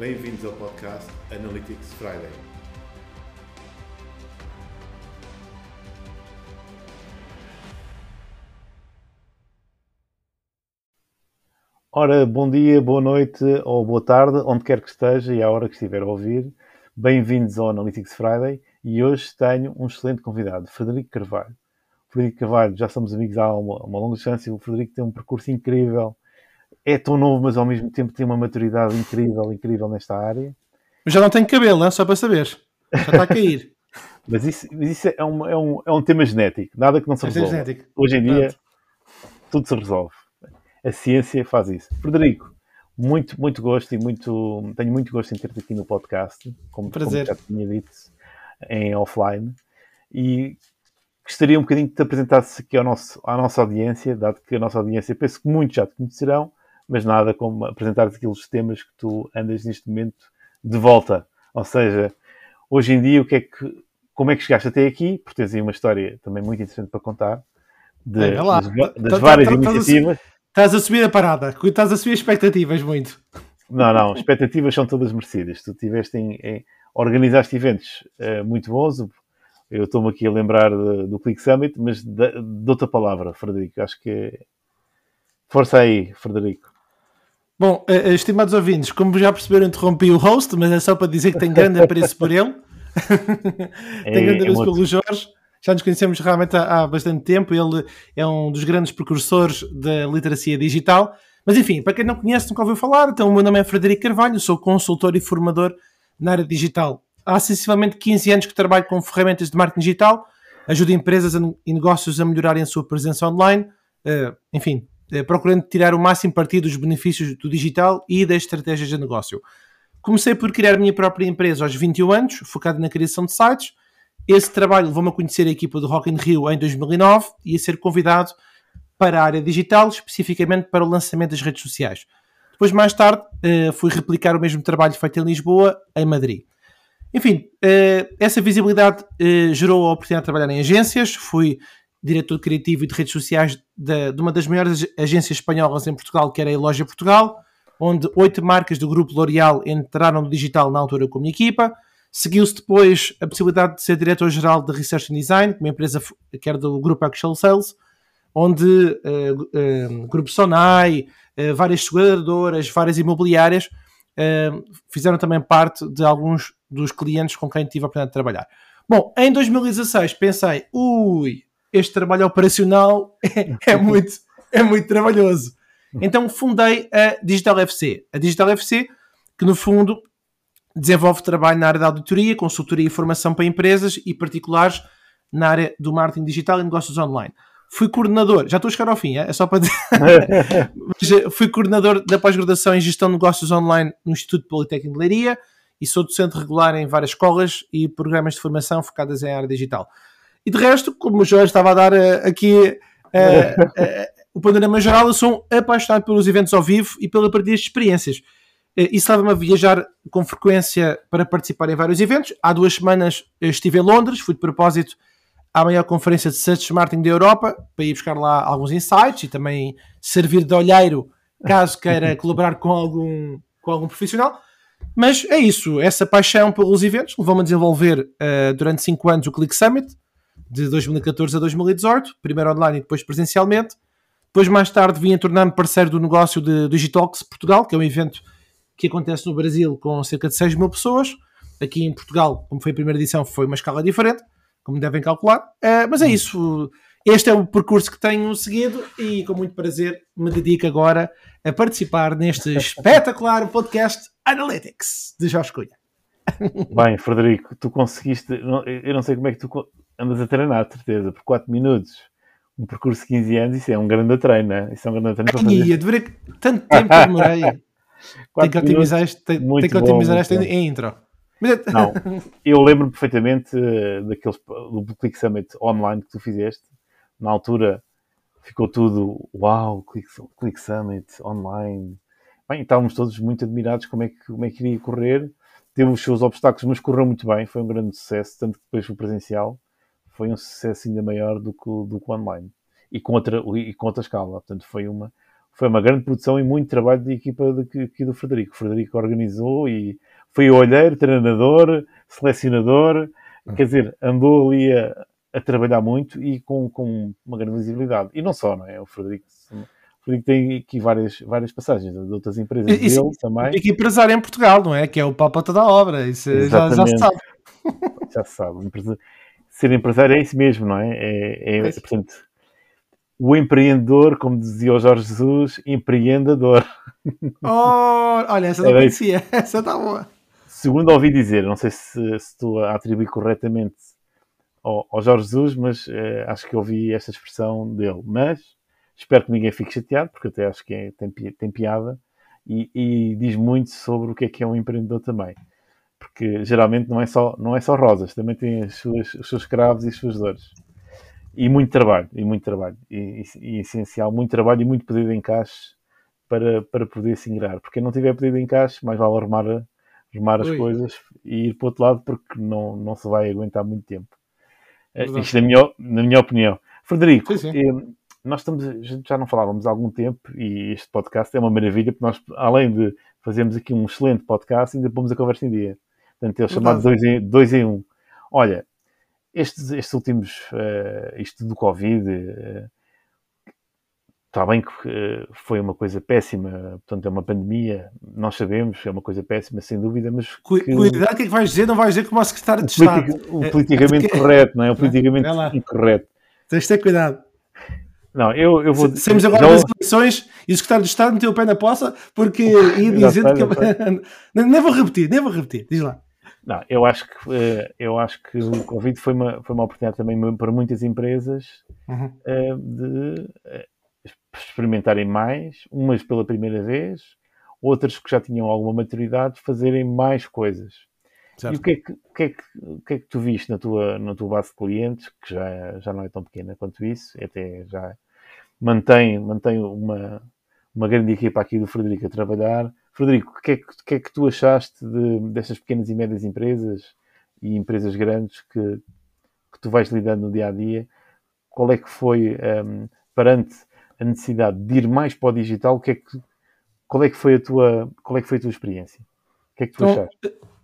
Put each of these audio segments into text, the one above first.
Bem-vindos ao podcast Analytics Friday. Ora, bom dia, boa noite ou boa tarde, onde quer que esteja e à hora que estiver a ouvir. Bem-vindos ao Analytics Friday e hoje tenho um excelente convidado, Frederico Carvalho. Frederico Carvalho, já somos amigos há uma, uma longa distância. O Frederico tem um percurso incrível, é tão novo, mas ao mesmo tempo tem uma maturidade incrível, incrível nesta área. Mas já não tenho cabelo, hein? só para saber. Já está a cair. mas isso, isso é, um, é, um, é um tema genético, nada que não se é resolva. Hoje em dia, tudo se resolve. A ciência faz isso. Frederico, muito, muito gosto e muito, tenho muito gosto em ter-te aqui no podcast, como, Prazer. como já tinha dito, em offline. E gostaria um bocadinho que te apresentasses aqui ao nosso, à nossa audiência, dado que a nossa audiência penso que muitos já te conhecerão, mas nada como apresentar aqueles temas que tu andas neste momento de volta. Ou seja, hoje em dia, o que é que, como é que chegaste até aqui? Porque tens aí uma história também muito interessante para contar de, das, das tá, tá, várias tá, iniciativas. Estás a subir a parada, estás a subir expectativas muito. Não, não, expectativas são todas merecidas. Tu tiveste em, em organizaste eventos uh, muito bons. Eu estou-me aqui a lembrar de, do Click Summit, mas de outra palavra, Frederico. Acho que é... Força aí, Frederico. Bom, uh, estimados ouvintes, como já perceberam, interrompi o host, mas é só para dizer que tenho grande apreço por ele. É, tenho grande apreço é pelo Jorge. Já nos conhecemos realmente há, há, bastante tempo. Ele é um dos grandes precursores da literacia digital. Mas enfim, para quem não conhece, nunca ouviu falar, então o meu nome é Frederico Carvalho, sou consultor e formador na área digital. Há sensivelmente 15 anos que trabalho com ferramentas de marketing digital, ajudo empresas e negócios a melhorarem a sua presença online, uh, enfim, eh, procurando tirar o máximo partido dos benefícios do digital e das estratégias de negócio. Comecei por criar a minha própria empresa aos 21 anos, focada na criação de sites. Esse trabalho levou-me a conhecer a equipa do Rock in Rio em 2009 e a ser convidado para a área digital, especificamente para o lançamento das redes sociais. Depois, mais tarde, eh, fui replicar o mesmo trabalho feito em Lisboa, em Madrid. Enfim, eh, essa visibilidade gerou a oportunidade de trabalhar em agências, fui diretor criativo e de redes sociais de, de, uma das maiores agências espanholas em Portugal, que era a Elogia Portugal, onde oito marcas do grupo L'Oréal entraram no digital na altura com a minha equipa. Seguiu-se depois a possibilidade de ser diretor-geral de Research and Design, uma empresa que era do grupo Actual Sales, onde uh, uh, Grupo Sonai, uh, várias seguradoras, várias imobiliárias fizeram também parte de alguns dos clientes com quem tive a oportunidade de trabalhar. Bom, em 2016 pensei, ui, este trabalho operacional é, é muito, é muito trabalhoso. Então fundei a Digital FC. A Digital FC, que no fundo desenvolve trabalho na área da auditoria, consultoria e formação para empresas e particulares na área do marketing digital e negócios online. Fui coordenador, já estou a chegar ao fim, é, é só para dizer. Eh, fui coordenador da pós-graduação em gestão de negócios online no Instituto Politécnico de Leiria e sou docente regular em várias escolas e programas de formação focadas em área digital. E de resto, como o Jorge estava a dar uh, aqui uh, uh, o panorama geral, eu sou apaixonado pelos eventos ao vivo e pela partilha de experiências. Isso leva-me a viajar com frequência para participar em vários eventos. Há duas semanas estive em Londres, fui de propósito à maior conferência de Search Marketing da Europa para ir buscar lá alguns insights e também servir de olheiro caso queira colaborar com algum, com algum profissional. Mas é isso, essa paixão pelos eventos levou-me a desenvolver uh, durante 5 anos o Click Summit, de 2014 a 2018, primeiro online e depois presencialmente. Depois, mais tarde, vim a tornar-me parceiro do negócio de Digitalks Portugal, que é um evento que acontece no Brasil com cerca de 6 mil pessoas. Aqui em Portugal, como foi a primeira edição, foi uma escala diferente, como devem calcular. Uh, mas é isso. Este é o percurso que tenho seguido e, com muito prazer, me dedico agora a participar neste espetacular podcast Analytics de Jorge Cunha. Bem, Frederico, tu conseguiste. Eu não sei como é que tu andas a treinar, de certeza, por 4 minutos. Um percurso de 15 anos, isso é um grande treino, né? Isso é um grande treino para fazer. deveria... Tanto tempo que demorei. Tenho que otimizar este, tenho que otimizar esta intro. É- não, eu lembro perfeitamente eh, daqueles, do Click Summit online que tu fizeste. Na altura ficou tudo, uau, Click, Click Summit online. Bem, estávamos todos muito admirados como é que, como é que iria correr. Teve os seus obstáculos, mas correu muito bem. Foi um grande sucesso, tanto que depois foi presencial foi um sucesso ainda maior do que, do que o online e com outra, e com outra escala. Portanto, foi uma, foi uma grande produção e muito trabalho de equipa aqui do Frederico. O Frederico organizou e foi olheiro, treinador, selecionador, hum. quer dizer, andou ali a, a trabalhar muito e com, com, uma grande visibilidade. E não só, não é? O Frederico, o Frederico tem aqui várias, várias passagens de outras empresas e, dele também. E que empresário em Portugal, não é? Que é o papa toda a obra, isso já, já, se sabe. Já se sabe. Ser empresário é isso mesmo, não é? É, é, portanto, o empreendedor, como dizia o Jorge Jesus, empreendedor. Oh, olha, essa não conhecia, essa está boa. Segundo ouvi dizer, não sei se, se estou a atribuir corretamente ao, ao Jorge Jesus, mas eh, acho que ouvi esta expressão dele. Mas espero que ninguém fique chateado, porque até acho que é, tem, tem piada e, e, diz muito sobre o que é que é um empreendedor também. Porque geralmente não é só, não é só rosas, também tem as suas, os seus cravos e as suas dores. E muito trabalho, e muito trabalho. E, e, e essencial, muito trabalho e muito pedido de encaixe para, para poder se ingrar. Porque quem não tiver pedido de encaixe, mais vale arrumar, arrumar as coisas e ir para o outro lado, porque não, não se vai aguentar muito tempo. Verdade. Isto na minha, na minha opinião. Frederico, sim, sim. Eh, nós estamos, já não falávamos há algum tempo e este podcast é uma maravilha porque nós, além de fazermos aqui um excelente podcast, ainda pomos a conversa em dia. Portanto, é o chamado 2 em 1. Dois em um. Olha, estes, estes últimos, uh, isto do Covid, uh, Está bem que uh, foi uma coisa péssima, portanto é uma pandemia, nós sabemos, é uma coisa péssima, sem dúvida, mas... Que, cuidado, o que é que vais dizer? Não vais dizer como o secretário de Estado. o é, politicamente é, correto, não é? O politicamente é incorreto. Tens de ter cuidado. Não, eu, eu vou... Saímos agora das eleições e o secretário de Estado meteu o pé na poça porque ia dizer que... nem vou repetir, nem vou repetir, diz lá. Não, eu acho que eh, eu acho que o Covid foi uma, foi uma oportunidade também para muitas empresas uhum. Eh, de experimentarem mais, umas pela primeira vez, outras que já tinham alguma maturidade, fazerem mais coisas. Certo. E o que, é que, o, que é que, o que é que tu viste na tua, na tua base de clientes, que já, já não é tão pequena quanto isso, até já mantém, mantém uma, uma grande equipa aqui do Frederico a trabalhar. Frederico, o que é que, que, é que tu achaste de, destas pequenas e médias empresas e empresas grandes que, que tu vais lidando no dia a dia? Qual é que foi, um, perante a necessidade de ir mais para o digital, o que é que, qual, é que foi a tua, qual é que foi a tua experiência? O que é que tu então, achaste?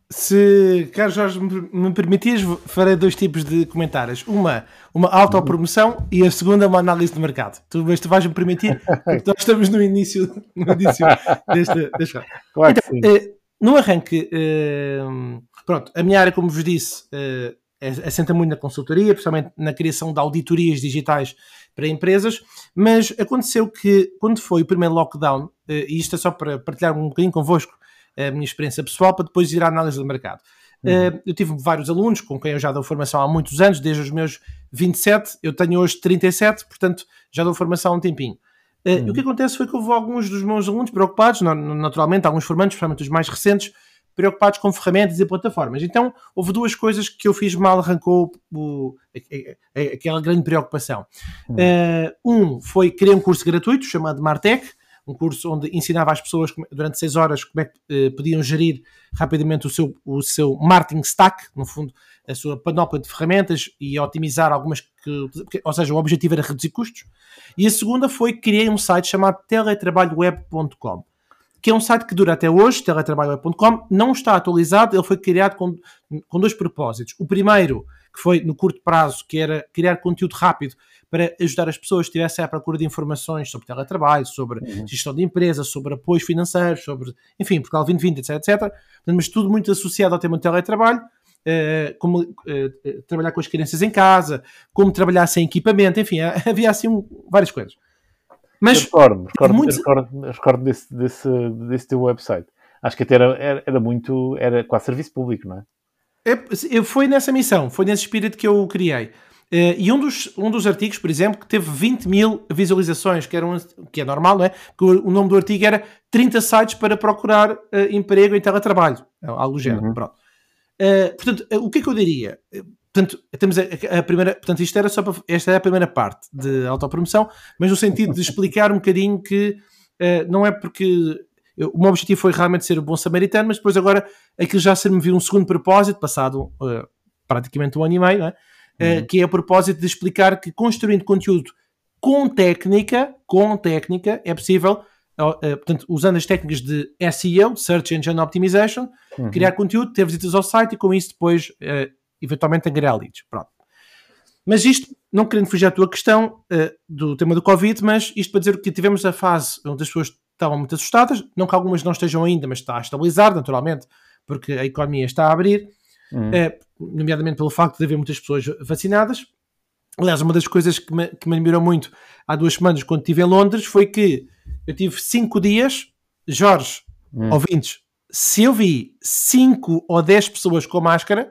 Se, Carlos Jorge, me permitias, farei dois tipos de comentários. Uma, uma autopromoção e a segunda, uma análise de mercado. Tu, mas tu vais-me permitir, porque nós estamos no início, no início desta, desta. Claro então, eh, no arranque, eh, pronto, a minha área, como vos disse, eh, assenta muito na consultoria, principalmente na criação de auditorias digitais para empresas, mas aconteceu que quando foi o primeiro lockdown, eh, e isto é só para partilhar um bocadinho convosco a minha experiência pessoal, para depois ir à análise do mercado. Uhum. Eh, eu tive vários alunos com quem eu já dou formação há muitos anos, desde os meus 27, eu tenho hoje 37, portanto já dou formação há um tempinho. Eh, uhum. E o que acontece foi que houve alguns dos meus alunos preocupados, naturalmente, alguns formandos, principalmente os mais recentes, preocupados com ferramentas e plataformas. Então, houve duas coisas que eu fiz mal, arrancou o, aquela grande preocupação. Uh, um foi criar um curso gratuito chamado Martech, um curso onde ensinava às pessoas durante seis horas como é que uh, podiam gerir rapidamente o seu, o seu marketing stack, no fundo, a sua panóplia de ferramentas e otimizar algumas que, ou seja, o objetivo era reduzir custos. E a segunda foi criar um site chamado teletrabalhoweb.com que é um site que dura até hoje, teletrabalho.com, não está atualizado, ele foi criado com, com dois propósitos. O primeiro, que foi no curto prazo, que era criar conteúdo rápido para ajudar as pessoas que estivessem à procura de informações sobre teletrabalho, sobre uhum. gestão de empresa, sobre apoios financeiros, sobre, enfim, Portugal 2020, etc, etc. Mas tudo muito associado ao tema do teletrabalho. Uh, como uh, trabalhar com as crianças em casa, como trabalhar sem equipamento, enfim, havia assim um, várias coisas. Mas recordo, recordo, muito... recordo, recordo desse, desse, desse teu website. Acho que até era, era, era muito, era quase serviço público, não é? É? Foi nessa missão, foi nesse espírito que eu criei. Uh, e um dos, um dos artigos, por exemplo, que teve 20 mil visualizações, que, era um, que é normal, não é? Que o, o nome do artigo era 30 sites para procurar uh, emprego em teletrabalho. Algo do género. Uhum. Pronto. Uh, portanto, o que é que eu diria? Portanto, temos a, a, primeira, portanto, isto era só para, esta é a primeira parte de autopromoção, mas no sentido de explicar um bocadinho que não é porque eu, o meu objetivo foi realmente ser o bom samaritano, mas depois agora aquilo já se me viu um segundo propósito, passado uh, praticamente um ano e meio, é? uh, que é o propósito de explicar que construindo conteúdo com técnica, com técnica, é possível, uh, portanto, usando as técnicas de SEO, Search Engine Optimization, uhum. criar conteúdo, ter visitas ao site e com isso depois, uh, eventualmente, angariar leads. Pronto. Mas isto, não querendo fugir à tua questão do tema do Covid, mas isto para dizer que tivemos a fase onde as pessoas estavam muito assustadas, não que algumas não estejam ainda, mas está a estabilizar, naturalmente, porque a economia está a abrir, uhum. uh, nomeadamente pelo facto de haver muitas pessoas vacinadas. Aliás, uma das coisas que me, que me admirou muito há duas semanas, quando estive em Londres, foi que eu tive cinco dias, Jorge, uhum. ouvintes, se eu vi cinco ou dez pessoas com máscara,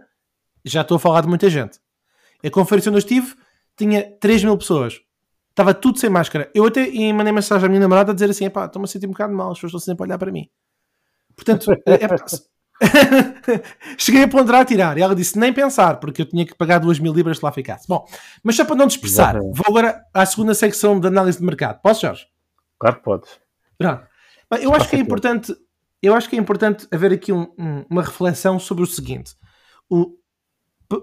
já estou a falar de muita gente. A conferência onde eu estive tinha 3 mil pessoas. Estava tudo sem máscara. Eu até mandei mensagem à minha namorada a dizer assim: pá, estou-me a sentir um bocado mal, as pessoas estão sempre a olhar para mim. Portanto, é, é, cheguei a ponderar a tirar. E ela disse: nem pensar, porque eu tinha que pagar 2 mil libras se lá ficasse. Bom, mas só para não dispersar, Exatamente. vou agora à segunda secção de análise de mercado. Posso, Jorge? Claro que podes. Pronto. Eu acho que é importante, eu acho que é importante haver aqui um, um, uma reflexão sobre o seguinte: o,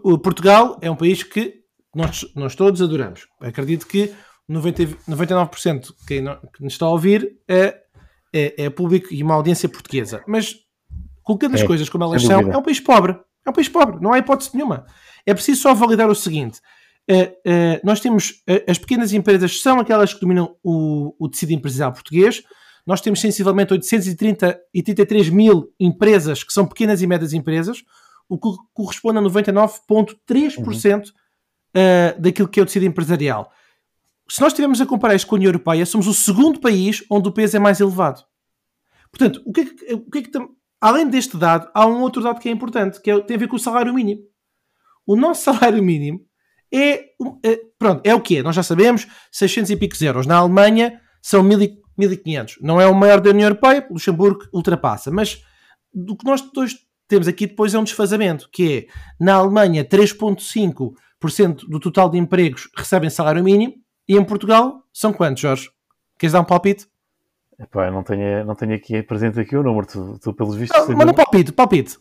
o Portugal é um país que nós, nós todos adoramos. Acredito que 90, 99% de quem nos está a ouvir é, é, é, público e uma audiência portuguesa. Mas, colocando as é, coisas como elas são, é um país pobre. É um país pobre, não há hipótese nenhuma. É preciso só validar o seguinte: é, é, nós temos as pequenas empresas são aquelas que dominam o, o tecido empresarial português. Nós temos sensivelmente 833 mil empresas que são pequenas e médias empresas, o que corresponde a 99,3% uhum. uh, daquilo que é o tecido empresarial. Se nós estivermos a comparar isto com a União Europeia, somos o segundo país onde o peso é mais elevado. Portanto, o que é que, o que, é que além deste dado, há um outro dado que é importante, que é, tem a ver com o salário mínimo. O nosso salário mínimo é, é pronto, é o que é, nós já sabemos, 600 e picos euros. Na Alemanha são 1.500. Não é o maior da União Europeia, Luxemburgo ultrapassa, mas do que nós dois temos aqui depois é um desfazamento, que é, na Alemanha, 3,5% do total de empregos recebem salário mínimo, e em Portugal são quantos, Jorge? Queres dar um palpite? Epá, não tenho, não tenho aqui presente aqui o número, tu, tu pelos vistos... Não, manda um palpite, palpite.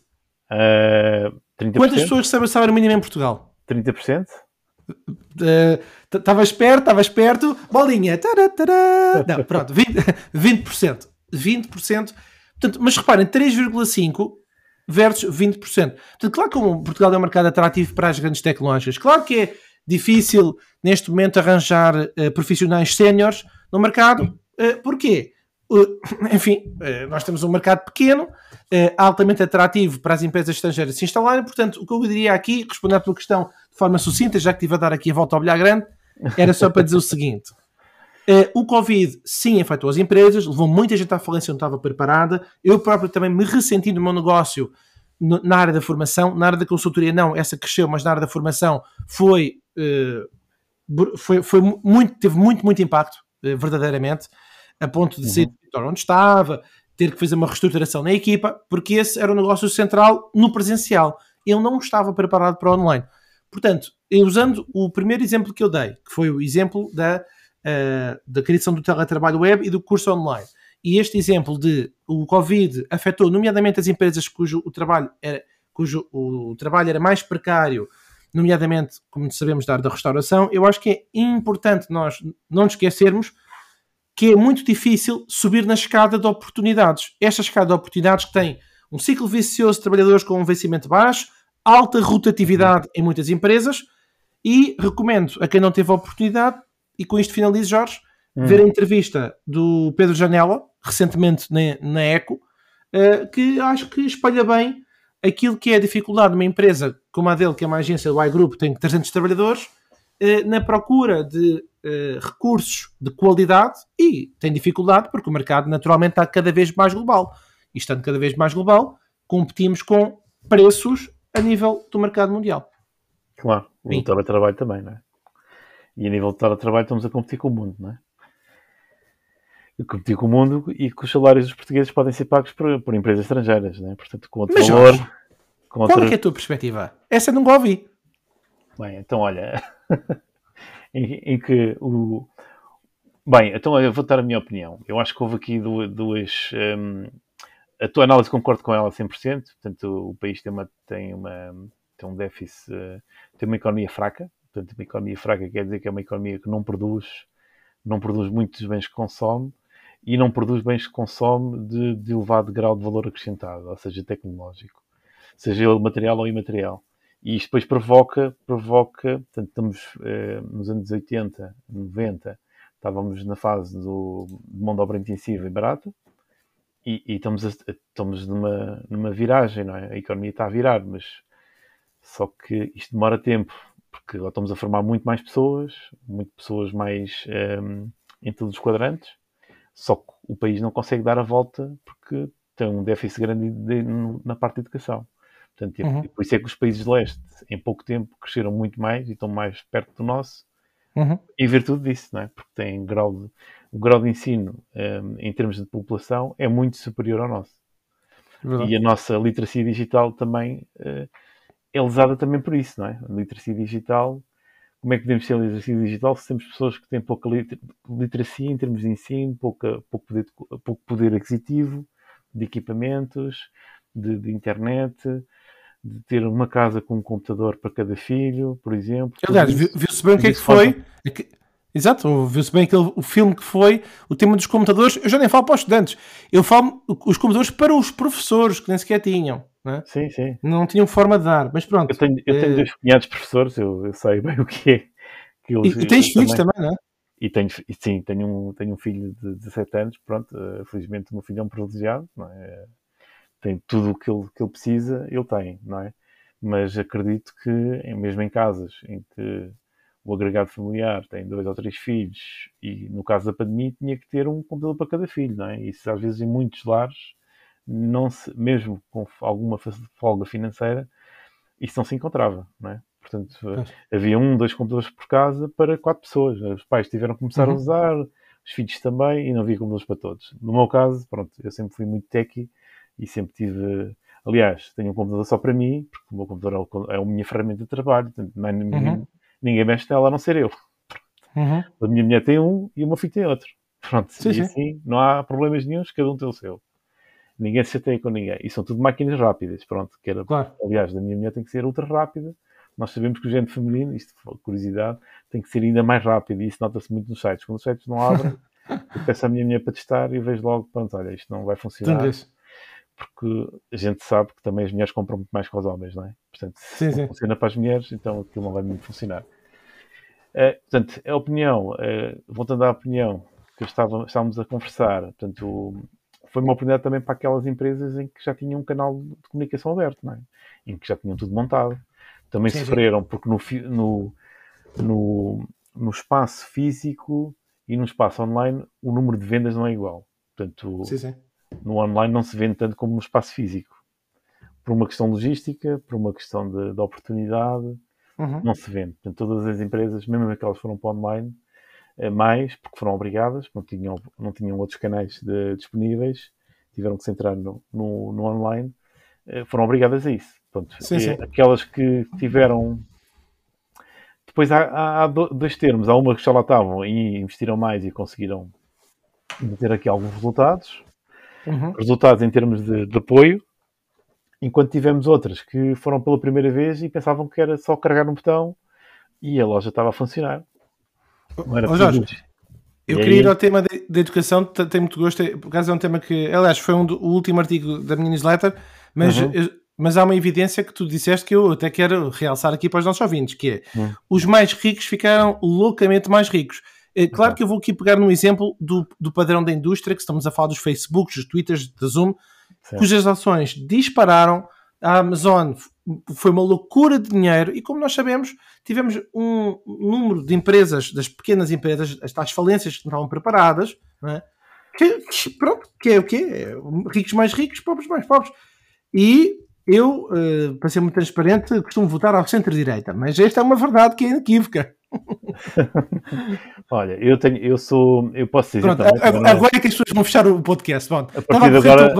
Uh, Quantas pessoas recebem salário mínimo em Portugal? 30%? Estavas uh, perto, estavas perto, bolinha, tará, tará. não, pronto, 20%, 20%, 20%, portanto, mas reparem, 3,5% versus 20%. Portanto, claro que Portugal é um mercado atrativo para as grandes tecnológicas. Claro que é difícil, neste momento, arranjar uh, profissionais séniores no mercado. Uh, porquê? Uh, enfim, nós temos um mercado pequeno, altamente atrativo para as empresas estrangeiras se instalarem. Portanto, o que eu diria aqui, respondendo à tua questão de forma sucinta, já que estive a dar aqui a volta ao bilhar grande, era só para dizer o seguinte. O Covid, sim, afetou as empresas, levou muita gente à falência, não estava preparada. Eu próprio também me ressenti no meu negócio na área da formação. Na área da consultoria, não, essa cresceu, mas na área da formação foi, foi, foi muito, teve muito, muito impacto, uh, verdadeiramente, a ponto de uhum. sair do onde estava, ter que fazer uma reestruturação na equipa, porque esse era o negócio central no presencial. Eu não estava preparado para o online. Portanto, usando o primeiro exemplo que eu dei, que foi o exemplo da uh, da criação do teletrabalho web e do curso online. E este exemplo de o Covid afetou nomeadamente as empresas cujo o trabalho era, cujo o trabalho era mais precário, nomeadamente, como sabemos, da área da restauração, eu acho que é importante nós não nos esquecermos que é muito difícil subir na escada de oportunidades. Esta escada de oportunidades que tem um ciclo vicioso de trabalhadores com um vencimento baixo, alta rotatividade em muitas empresas e recomendo a quem não teve a oportunidade e com isto finalizo, Jorge, hum. ver a entrevista do Pedro Janela, recentemente na, na ECO, uh, que acho que espalha bem aquilo que é a dificuldade de uma empresa como a dele, que é uma agência do iGroup, tem 300 trabalhadores, uh, na procura de uh, recursos de qualidade e tem dificuldade porque o mercado naturalmente está cada vez mais global. E estando cada vez mais global, competimos com preços a nível do mercado mundial. Claro, o teletrabalho também, não é? E a nível de trabalho estamos a competir com o mundo, não é? Competir com o mundo e que os salários dos portugueses podem ser pagos por, por empresas estrangeiras, não é? Portanto, com outro Mas, valor. Jorge, com qual é, é a tua perspectiva? Essa nunca ouvi. Bem, então olha, em, em, que o. Bem, então eu vou dar a minha opinião. Eu acho que houve aqui duas. Um, a tua análise concordo com ela 100%. Portanto, o país tem, uma, tem, uma, tem um déficit, tem uma economia fraca, Portanto, uma economia fraca quer dizer que é uma economia que não produz não produz muitos bens que consome e não produz bens que consome de, de elevado grau de valor acrescentado, ou seja, tecnológico, seja ele material ou imaterial. E isto depois provoca, provoca, portanto, estamos eh, nos anos 80, 90, estávamos na fase do, de mão de obra intensiva e barata, e, e estamos, a, estamos numa, numa viragem, não é? A economia está a virar, mas só que isto demora tempo, porque estamos a formar muito mais pessoas, muito pessoas mais um, ehm, em todos os quadrantes, só que o país não consegue dar a volta porque tem um déficit grande de, de, na parte de educação. Portanto, uhum. Por isso é que os países de leste, em pouco tempo, cresceram muito mais e estão mais perto do nosso, uhum. em virtude disso, não é? Porque têm grau de, o grau de ensino, um, em termos de população, é muito superior ao nosso. Verdade. E a nossa literacia digital também uh, é lesada também por isso, não é? A literacia digital, como é que podemos a literacia digital se temos pessoas que têm pouca literacia em termos de ensino, pouca, pouco, poder, pouco poder aquisitivo, de equipamentos, de, de internet, de ter uma casa com um computador para cada filho, por exemplo. Aliás, viu-se bem o que é que foi. Exato, viu-se bem aquele, o filme que foi o tema dos computadores. Eu já nem falo para os estudantes, eu falo os computadores para os professores que nem sequer tinham. É? Sim, sim. Não tinham forma de dar, mas pronto. Eu tenho, eu tenho é... dois cunhados professores, eu, eu, sei bem o que é. Que eles, e, e tens filhos também, também, não é? E tenho, sim, tenho um, tenho um filho de 17 anos, pronto, uh, felizmente o meu filho é um privilegiado, não é? Tem tudo o que ele, que ele precisa, ele tem, não é? Mas acredito que, mesmo em casas em que o agregado familiar tem dois ou três filhos e no caso da pandemia tinha que ter um computador para cada filho, não é? Isso às vezes em muitos lares, não se, mesmo com alguma folga financeira, isso não se encontrava, não é? Portanto, é. havia um, dois computadores por casa para quatro pessoas. Os pais tiveram que começar uhum. a usar, os filhos também, e não havia computadores para todos. No meu caso, pronto, eu sempre fui muito techy e sempre tive. Aliás, tenho um computador só para mim, porque o meu computador é, a minha ferramenta de trabalho, portanto, não é uhum ninguém mexe nela a não ser eu. Uhum. A minha mulher tem um e o meu filho tem outro. Pronto, sim, e sim. assim não há problemas nenhums, cada um tem o seu. Ninguém se chateia com ninguém. E são tudo máquinas rápidas, pronto. Que era, claro. Aliás, da minha mulher tem que ser ultra rápida. Nós sabemos que o género feminino, isto curiosidade, tem que ser ainda mais rápido e isso nota-se muito nos sites. Quando os sites não abrem, eu peço à minha mulher para testar e vejo logo, pronto, olha, isto não vai funcionar. Porque a gente sabe que também as mulheres compram muito mais que os homens, não é? Portanto, sim, se sim. funciona para as mulheres, então aquilo não vai muito funcionar. Uh, portanto, a opinião, uh, voltando à opinião que estava, estávamos a conversar, portanto, foi uma oportunidade também para aquelas empresas em que já tinham um canal de comunicação aberto, não é? em que já tinham tudo montado. Também sim, sofreram, porque no, no, no, no, espaço físico e no espaço online o número de vendas não é igual. Portanto, no online não se vende tanto como no espaço físico por uma questão logística, por uma questão de, de oportunidade, uhum. não se vende. Portanto, todas as empresas, mesmo aquelas que foram para online, mais, porque foram obrigadas, não tinham, não tinham outros canais de, disponíveis, tiveram que se entrar no, no, no online, eh, foram obrigadas a isso. Portanto, sim, sim. Aquelas que tiveram. Depois há, há, dois termos. Há uma que já lá estavam e investiram mais e conseguiram ter aqui alguns resultados. Uhum. Resultados em termos de, de apoio, Enquanto tivemos outras que foram pela primeira vez e pensavam que era só carregar um botão e a loja estava a funcionar. Não era oh, Jorge, eu queria aí... ir ao tema da educação, tenho muito gosto, por acaso é um tema que, aliás, foi um do, o último artigo da minha newsletter, mas, uhum. mas há uma evidência que tu disseste que eu até quero realçar aqui para os nossos ouvintes, que é, uhum. os mais ricos ficaram loucamente mais ricos. É, claro uhum. que eu vou aqui pegar no exemplo do, do padrão da indústria, que estamos a falar dos Facebooks, dos Twitters, da Zoom, certo. cujas ações dispararam. A Amazon foi uma loucura de dinheiro e, como nós sabemos, tivemos um número de empresas, das pequenas empresas, as tais falências que não estavam preparadas, é? que, pronto, que é o quê? É, ricos mais ricos, pobres mais pobres. E eu, uh, para ser muito transparente, costumo votar ao centro-direita, mas esta é uma verdade que é inequívoca. Olha, eu tenho, eu sou, eu posso dizer. Pronto, também, agora, é que as pessoas vão fechar o podcast. Bom, a, partir de agora,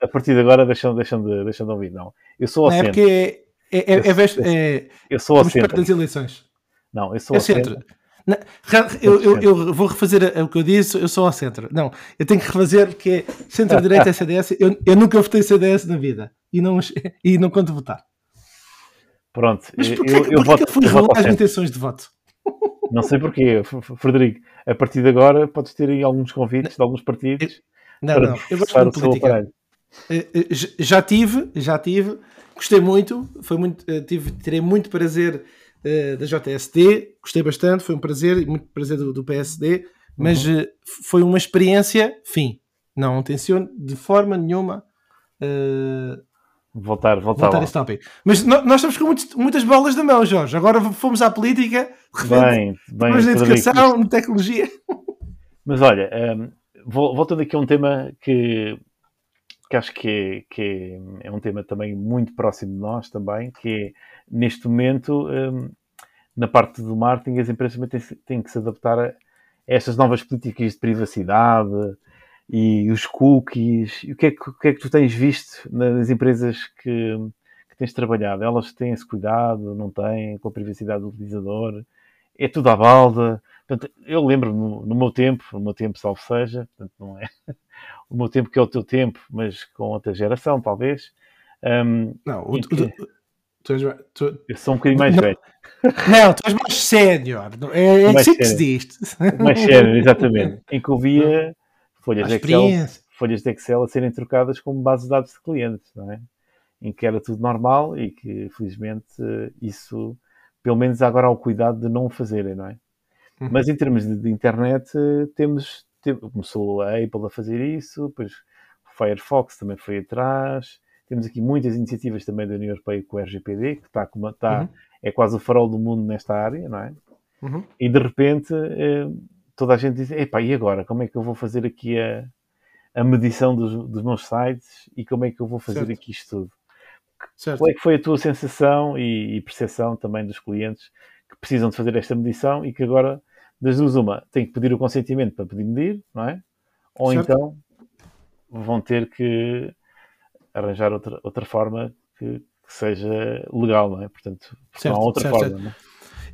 a partir de agora deixam, deixam, de, deixam de ouvir. Não, eu sou ao não, centro. É porque é, é, é, é, eu sou ao centro. das eleições. Não, eu sou é ao centro. centro. Não, eu, eu, eu, vou refazer o que eu disse, eu sou ao centro. Não, eu tenho que refazer porque é centro-direita é CDS. Eu, eu nunca votei CDS na vida e não, e não conto votar. Pronto, Mas porquê, eu, eu, porquê voto, que eu fui revelar as intenções de voto? Não sei porquê, Frederico. A partir de agora podes ter aí alguns convites de alguns partidos. Não, para não, eu gosto de política. Eh, eh, já tive, já tive, gostei muito, foi muito, eh, tive, terei muito prazer da JSD, gostei bastante, foi um prazer e muito prazer do, do PSD, mas uhum. foi uma experiência, fim. Não tenciono de forma nenhuma uh, voltar, voltar, voltar esse tópico. Mas nós estamos com muitos, muitas bolas da mão, Jorge. Agora fomos à política, bem, bem, na educação, na tecnologia. Mas olha, um, voltando aqui a um tema que, que acho que é, que é, um tema também muito próximo de nós também, que é, neste momento, um, na parte do marketing, as empresas também têm, têm que se adaptar a estas novas políticas de privacidade, e os cookies. E o que, é que, o que é que tu tens visto nas empresas que, que tens trabalhado? Elas têm esse cuidado, não têm, com a privacidade do utilizador? É tudo à balda? Portanto, eu lembro no, no meu tempo, no meu tempo, salvo seja, portanto, não é o meu tempo que é o teu tempo, mas com outra geração, talvez. Um, não, o, que, o, tu és, tu, eu sou um bocadinho mais não, velho. Não, tu és mais sénior. É, é assim que se diz. Mais sénior, exatamente. Em que eu via folhas de, Excel, folhas de Excel a serem trocadas como base de dados de clientes, não é? Em que era tudo normal e que, felizmente, isso, pelo menos agora há o cuidado de não o fazerem, não é? Uhum. Mas em termos de, de internet, temos, começou a Apple a fazer isso, depois o Firefox também foi atrás, temos aqui muitas iniciativas também da União Europeia com o RGPD, que está, está uhum. é quase o farol do mundo nesta área, não é? Uhum. E de repente eh, toda a gente diz, epá, e agora? Como é que eu vou fazer aqui a, a medição dos, dos meus sites e como é que eu vou fazer certo. aqui isto tudo? Certo. Qual é que foi a tua sensação e, e percepção também dos clientes que precisam de fazer esta medição e que agora, das duas uma, têm que pedir o consentimento para poder medir, não é? Ou certo. então vão ter que arranjar outra, outra forma que, que seja legal, não é? Portanto, certo, não há outra forma, é?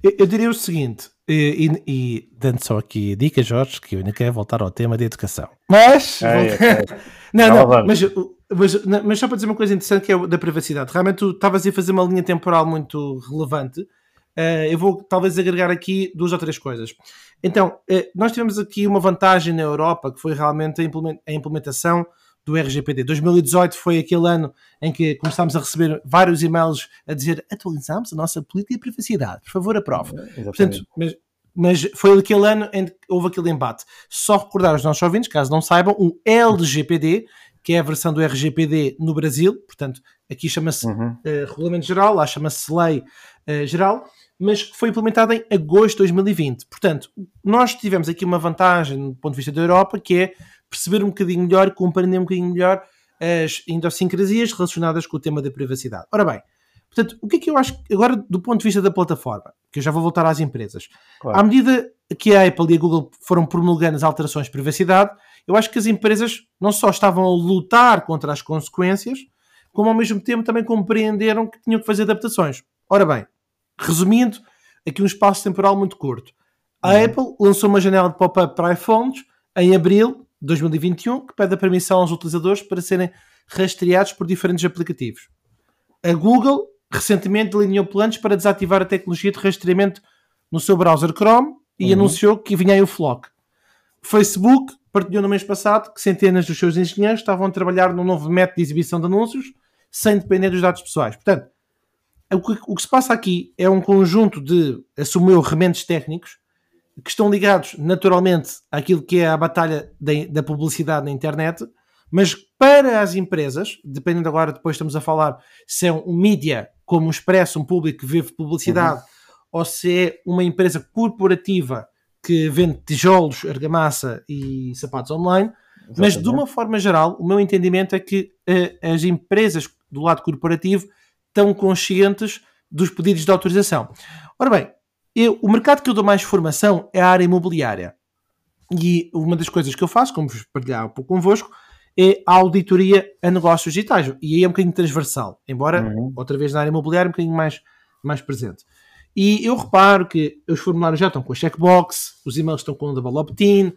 Eu, eu diria o seguinte, e, e, e, dando só aqui dica, Jorge, que eu ainda quero voltar ao tema da educação. Mas. É, é, não, não, não mas, mas, mas, só para dizer uma coisa interessante que é da privacidade. Realmente tu estavas a fazer uma linha temporal muito relevante. Uh, eu vou talvez agregar aqui duas ou três coisas. Então, uh, nós tivemos aqui uma vantagem na Europa que foi realmente a implementação do RGPD. 2018 foi aquele ano em que começámos a receber vários e-mails a dizer atualizamos a nossa política de privacidade, por favor aprove. É, Portanto, mas, mas foi aquele ano em que houve aquele embate. Só recordar aos nossos ouvintes, caso não saibam, o LGPD, que é a versão do RGPD no Brasil, portanto, aqui chama-se uhum. uh, Regulamento Geral, lá chama-se Lei uh, Geral, mas foi implementada em agosto de 2020. Portanto, nós tivemos aqui uma vantagem do ponto de vista da Europa, que é perceber um bocadinho melhor, compreender um bocadinho melhor as idiosincrasias relacionadas com o tema da privacidade. Ora bem, portanto, o que é que eu acho agora do ponto de vista da plataforma, que eu já vou voltar às empresas, claro. à medida que a Apple e a Google foram promulgando as alterações de privacidade, eu acho que as empresas não só estavam a lutar contra as consequências, como ao mesmo tempo também compreenderam que tinham que fazer adaptações. Ora bem, resumindo, aqui um espaço temporal muito curto. A uhum. Apple lançou uma janela de pop-up para iPhones em abril 2021 que pede a permissão aos utilizadores para serem rastreados por diferentes aplicativos. A Google recentemente delineou planos para desativar a tecnologia de rastreamento no seu browser Chrome e uhum. anunciou que vinha aí o Flock. Facebook partilhou no mês passado que centenas dos seus engenheiros estavam a trabalhar num novo método de exibição de anúncios sem depender dos dados pessoais. Portanto, o que, o que se passa aqui é um conjunto de, assumiu, remendos técnicos que estão ligados naturalmente àquilo que é a batalha da, da publicidade na internet, mas para as empresas, dependendo agora, depois estamos a falar se é um mídia como um expresso, um público que vive publicidade, uhum. ou se é uma empresa corporativa que vende tijolos, argamassa e sapatos online. Exatamente. Mas de uma forma geral, o meu entendimento é que uh, as empresas do lado corporativo estão conscientes dos pedidos de autorização. Ora bem, eu, o mercado que eu dou mais formação é a área imobiliária. E uma das coisas que eu faço, como vos partilhar um pouco convosco, é a auditoria a negócios digitais. E aí é um bocadinho transversal, embora, uhum. outra vez na área imobiliária, um bocadinho mais, mais presente. E eu reparo que os formulários já estão com a checkbox, os e-mails estão com o double opt-in,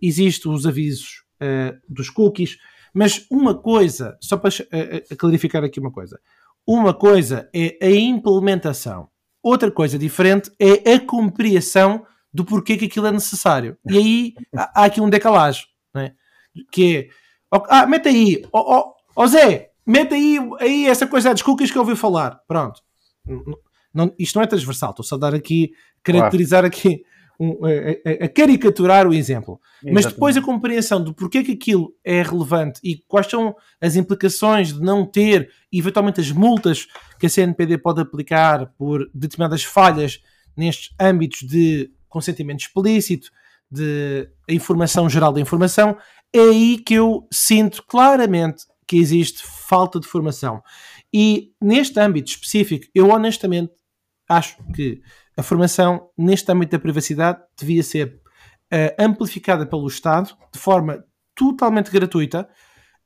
existem os avisos uh, dos cookies, mas uma coisa, só para uh, clarificar aqui uma coisa, uma coisa é a implementação outra coisa diferente é a compreensão do porquê que aquilo é necessário. E aí há, há aqui um decalagem, né? que é, ah, mete aí, ó oh, oh, oh, Zé, mete aí, aí essa coisa das cookies que eu ouvi falar. Pronto. Não, isto não é transversal, estou só a dar aqui, caracterizar claro. aqui, um, a, a, caricaturar o exemplo. Exatamente. Mas depois a compreensão do porquê que aquilo é relevante e quais são as implicações de não ter, eventualmente as multas que a CNPD pode aplicar por determinadas falhas nestes âmbitos de consentimento explícito, de informação geral da informação, é aí que eu sinto claramente que existe falta de formação. E neste âmbito específico, eu honestamente acho que a formação neste âmbito da privacidade devia ser uh, amplificada pelo Estado de forma totalmente gratuita,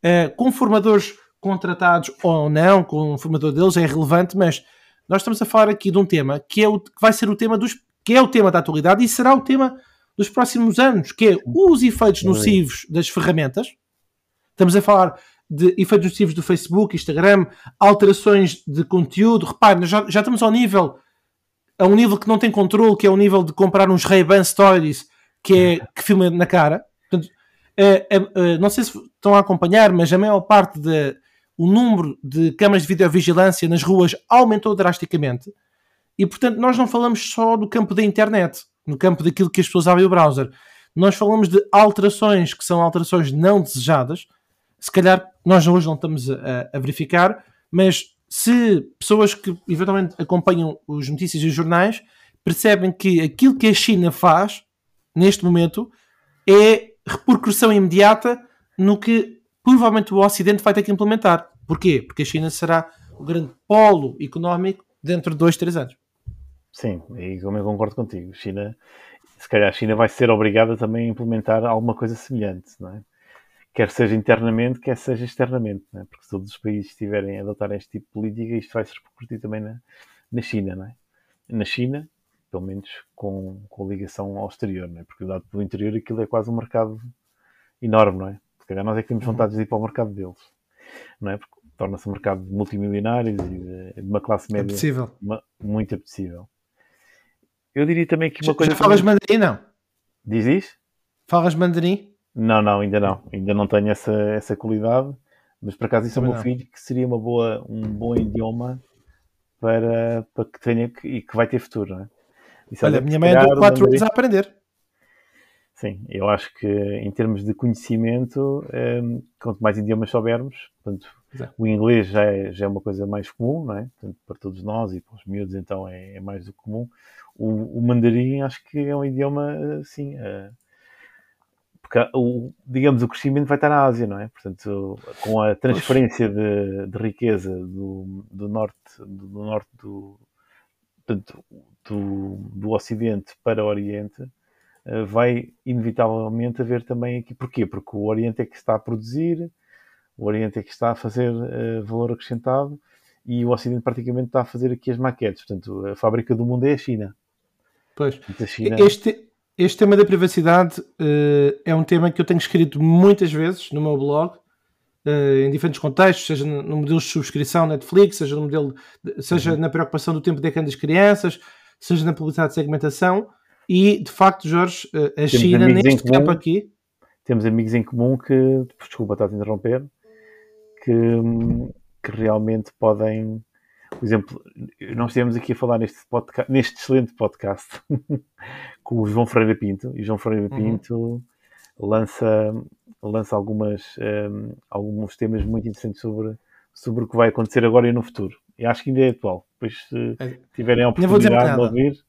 uh, com formadores contratados ou não, com o formador deles é relevante, mas nós estamos a falar aqui de um tema que, é o, que vai ser o tema dos que é o tema da atualidade e será o tema dos próximos anos, que é os efeitos nocivos das ferramentas. Estamos a falar de efeitos nocivos do Facebook, Instagram, alterações de conteúdo. Repare, já, já estamos ao nível a um nível que não tem controle, que é o nível de comprar uns Ray-Ban Stories que, é, que filma na cara. Portanto, é, é, é, não sei se estão a acompanhar, mas a maior parte de, o número de câmaras de videovigilância nas ruas aumentou drasticamente. E, portanto, nós não falamos só do campo da internet, no campo daquilo que as pessoas abrem o browser. Nós falamos de alterações que são alterações não desejadas. Se calhar nós hoje não estamos a, a verificar, mas se pessoas que eventualmente acompanham os notícias e os jornais percebem que aquilo que a China faz neste momento é repercussão imediata no que provavelmente o Ocidente vai ter que implementar. Porquê? Porque a China será o grande polo económico dentro de dois, três anos. Sim, e como eu concordo contigo, China, se calhar a China vai ser obrigada também a implementar alguma coisa semelhante, não é? Quer seja internamente, quer seja externamente, não é? Porque se todos os países estiverem a adotar este tipo de política, isto vai se repercutir também na, na China, não é? Na China, pelo menos com, com ligação ao exterior, não é? Porque dado pelo interior aquilo é quase um mercado enorme, não é? Se calhar nós é que temos vontade de ir para o mercado deles, não é? Porque torna-se um mercado de multimilionários e de, uma classe média uma, muito apetecível. Eu diria também que uma já, coisa. Já falas mandarim, não? Diz isso? Falas mandarim? Não, não, ainda não. Ainda não tenho essa, essa qualidade. Mas por acaso isso é o meu filho que seria uma boa, um bom idioma para, para que tenha e que vai ter futuro, não é? Isso Olha, a minha mãe andou 4 anos a aprender. Sim, eu acho que em termos de conhecimento, um, quanto mais idiomas soubermos, portanto, o inglês já é, já é uma coisa mais comum, não é? Portanto, para todos nós e para os miúdos, então é, é mais do comum. O, o, mandarim acho que é um idioma, assim, uh, porque o, digamos, o crescimento vai estar na Ásia, não é? Portanto, com a transferência de, de riqueza do, do norte, do, do norte do, portanto, do, do Ocidente para o Oriente, uh, vai inevitavelmente haver também aqui. Porquê? Porque o Oriente é que está a produzir, o Oriente é que está a fazer uh, valor acrescentado e o Ocidente praticamente está a fazer aqui as maquetes. Portanto, a fábrica do mundo é a China. Pois. China... Este, este tema da privacidade uh, é um tema que eu tenho escrito muitas vezes no meu blog, uh, em diferentes contextos, seja no modelo de subscrição Netflix, seja no modelo, de, seja uhum. na preocupação do tempo de ecrã das crianças, seja na publicidade de segmentação. E de facto, Jorge, uh, a Temos China neste campo aqui. Temos amigos em comum que, desculpa, estás a interromper, que, que realmente podem por exemplo, nós estivemos aqui a falar neste, podcast, neste excelente podcast com o João Freire Pinto, e João Freire uhum. Pinto uhum. lança, lança algumas, um, ehm, alguns temas muito interessantes sobre, sobre o que vai acontecer agora e no futuro. E acho que ainda é atual. Depois, se é. tiverem a oportunidade de ouvir.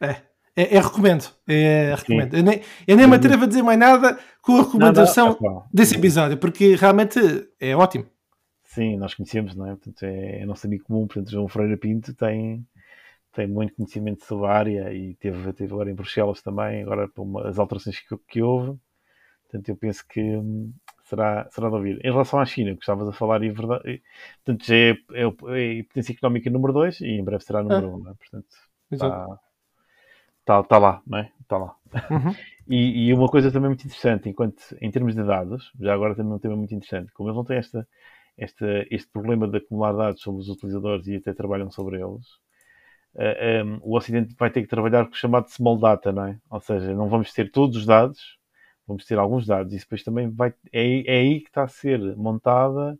É. É, é, recomendo. É, recomendo. Eu nem, eu nem me atrevo a dizer mais nada com a recomendação não, não, desse episódio, porque realmente é ótimo. Sim, nós conhecemos, não é? Portanto, é, é nosso amigo comum. Portanto, João Freire Pinto tem, tem muito conhecimento sobre a área e teve, teve agora em Bruxelas também, agora por uma, as alterações que, que houve. Portanto, eu penso que hum, será, será de ouvir. Em relação à China, que estavas a falar, e é verdade, portanto, já é, é, é potência económica número 2 e em breve será número 1, ah. um, é? Portanto, está, está, está lá, não é? Está lá. Uhum. E, e, uma coisa também muito interessante, enquanto em termos de dados, já agora também um tema muito interessante, como eles não têm esta este, este problema de acumular dados sobre os utilizadores e até trabalham sobre eles, uh, um, o Ocidente vai ter que trabalhar com o chamado small data, não é? Ou seja, não vamos ter todos os dados, vamos ter alguns dados, e depois também vai, é, é aí que está a ser montada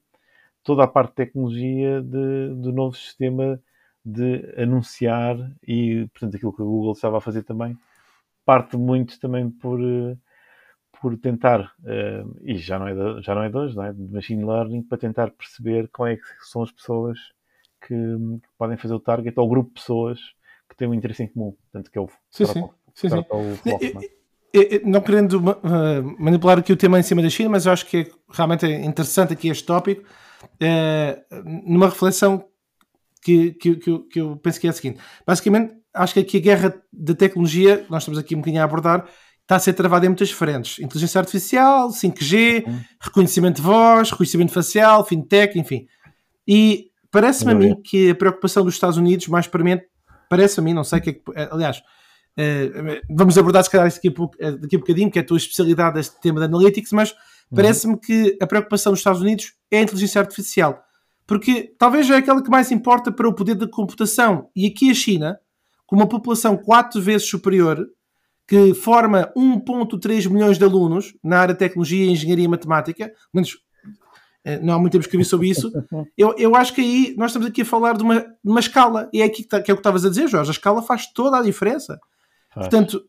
toda a parte de tecnologia de, do novo sistema de anunciar e, portanto, aquilo que a Google estava a fazer também, parte muito também por, eh, por tentar, uh, e já não, é de, já não é de hoje, não é? de machine learning, para tentar perceber qual é que são as pessoas que, que podem fazer o target ou o grupo de pessoas que têm um interesse em comum, portanto, que é o, sim, sim. sim, sim. O foco, não, é? não querendo uh, manipular aqui o tema em cima da China, mas eu acho que é realmente interessante aqui este tópico, uh, numa reflexão que, que, que, eu, que eu penso que é a seguinte. Basicamente, acho que aqui a guerra da tecnologia, nós estamos aqui um bocadinho a abordar, está a ser travada em muitas frentes. Inteligência artificial, 5G, uhum. reconhecimento de voz, reconhecimento facial, fintech, enfim. E parece-me a mim que a preocupação dos Estados Unidos, mais para mim, parece a mim, não sei o que é que. Aliás, uh, vamos abordar se calhar isso daqui a, pouco, uh, daqui a bocadinho, que é a tua especialidade deste tema de analytics, mas uhum. parece-me que a preocupação dos Estados Unidos é a inteligência artificial porque talvez é aquela que mais importa para o poder da computação. E aqui a China, com uma população quatro vezes superior, que forma 1.3 milhões de alunos na área de tecnologia, engenharia e matemática, menos eh, não há muito tempo que escrevi sobre isso. Eu, eu acho que aí nós estamos aqui a falar de uma, de uma escala, e é aqui que, tá, que é o que estavas a dizer, Jorge. A escala faz toda a diferença. Faz. Portanto,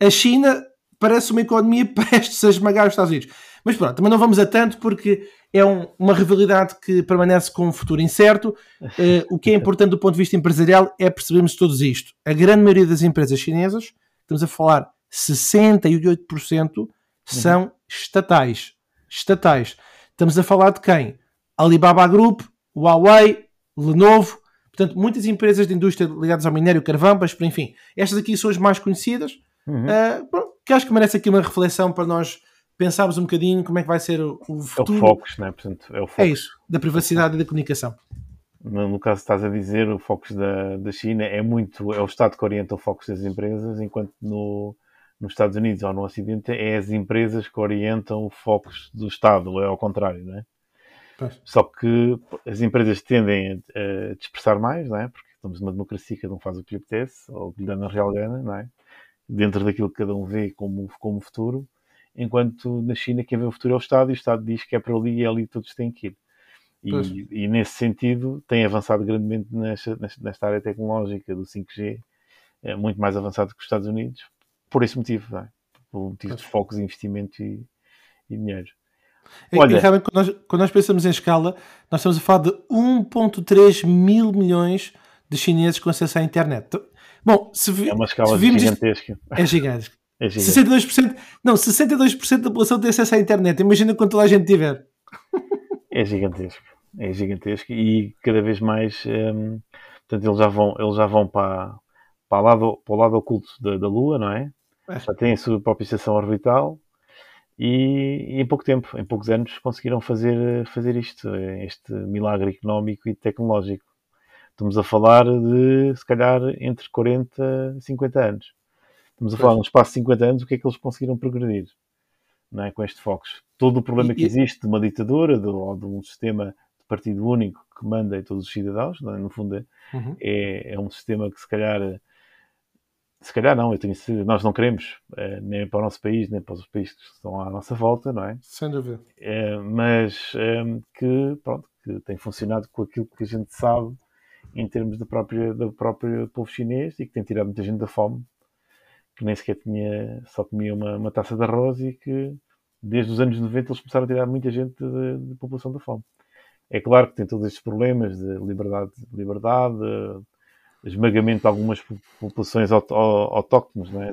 a China parece uma economia prestes a esmagar os Estados Unidos. Mas pronto, também não vamos a tanto porque é um, uma rivalidade que permanece com um futuro incerto. Uh, o que é importante do ponto de vista empresarial é percebermos todos isto. A grande maioria das empresas chinesas, estamos a falar 68%, são uhum. estatais. Estatais. Estamos a falar de quem? Alibaba Group, Huawei, Lenovo, portanto, muitas empresas de indústria ligadas ao minério, carvão, mas enfim, estas aqui são as mais conhecidas, uhum. uh, que acho que merece aqui uma reflexão para nós pensarmos um bocadinho como é que vai ser o, o futuro. É o Focus, né? Portanto, é, o Focus. é isso, da privacidade e da comunicação. No, caso estás a dizer, o Focus da, da China é muito, é o Estado que orienta o Focus das empresas, enquanto no, nos Estados Unidos ou no Ocidente é as empresas que orientam o Focus do Estado, é ao contrário, não é? Pois. Só que as empresas tendem a, a dispersar mais, não é? Porque estamos numa democracia, cada um faz o que lhe apetece, ou o que lhe dá na real gana, não é? Dentro daquilo que cada um vê como, como futuro enquanto na China quem vê o futuro é o Estado e o Estado diz que é para ali e é ali todos têm que ir. E, e, nesse sentido tem avançado grandemente nesta, nesta área tecnológica do 5G, é muito mais avançado que os Estados Unidos, por esse motivo, é? por motivo pois. de focos, investimento e, e dinheiro. Olha, e, realmente, quando nós, quando nós, pensamos em escala, nós estamos a falar de 1,3 mil milhões de chineses com acesso à internet. Bom, se vi, é uma escala gigantesca. Isto, é gigantesco. É 62%, não, 62% da população tem acesso à internet. Imagina quanto a gente tiver. É gigantesco. É gigantesco e cada vez mais hum, portanto, eles já vão, eles já vão para, para, lado, para o lado oculto da, da Lua, não é? é? Já têm a sua própria estação orbital e, e, em pouco tempo, em poucos anos, conseguiram fazer, fazer isto, este milagre económico e tecnológico. Estamos a falar de, se calhar, entre 40 e 50 anos. Estamos a falar num espaço de 50 anos, o que é que eles conseguiram progredir é, com este focos? Todo o problema que existe de uma ditadura de, ou de um sistema de partido único que manda em todos os cidadãos, é? no fundo é, uhum. é, é, um sistema que se calhar se calhar não, eu tenho certeza, nós não queremos é, nem para o nosso país, nem para os países que estão à nossa volta, não é? Sem dúvida. É, mas é, que, pronto, que tem funcionado com aquilo que a gente sabe em termos da própria, do próprio povo chinês e que tem tirado muita gente da fome que nem sequer tinha, só comia uma, uma taça de arroz e que desde os anos 90 eles começaram a tirar muita gente da população da fome. É claro que tem todos estes problemas de liberdade, liberdade esmagamento de algumas populações autóctones é?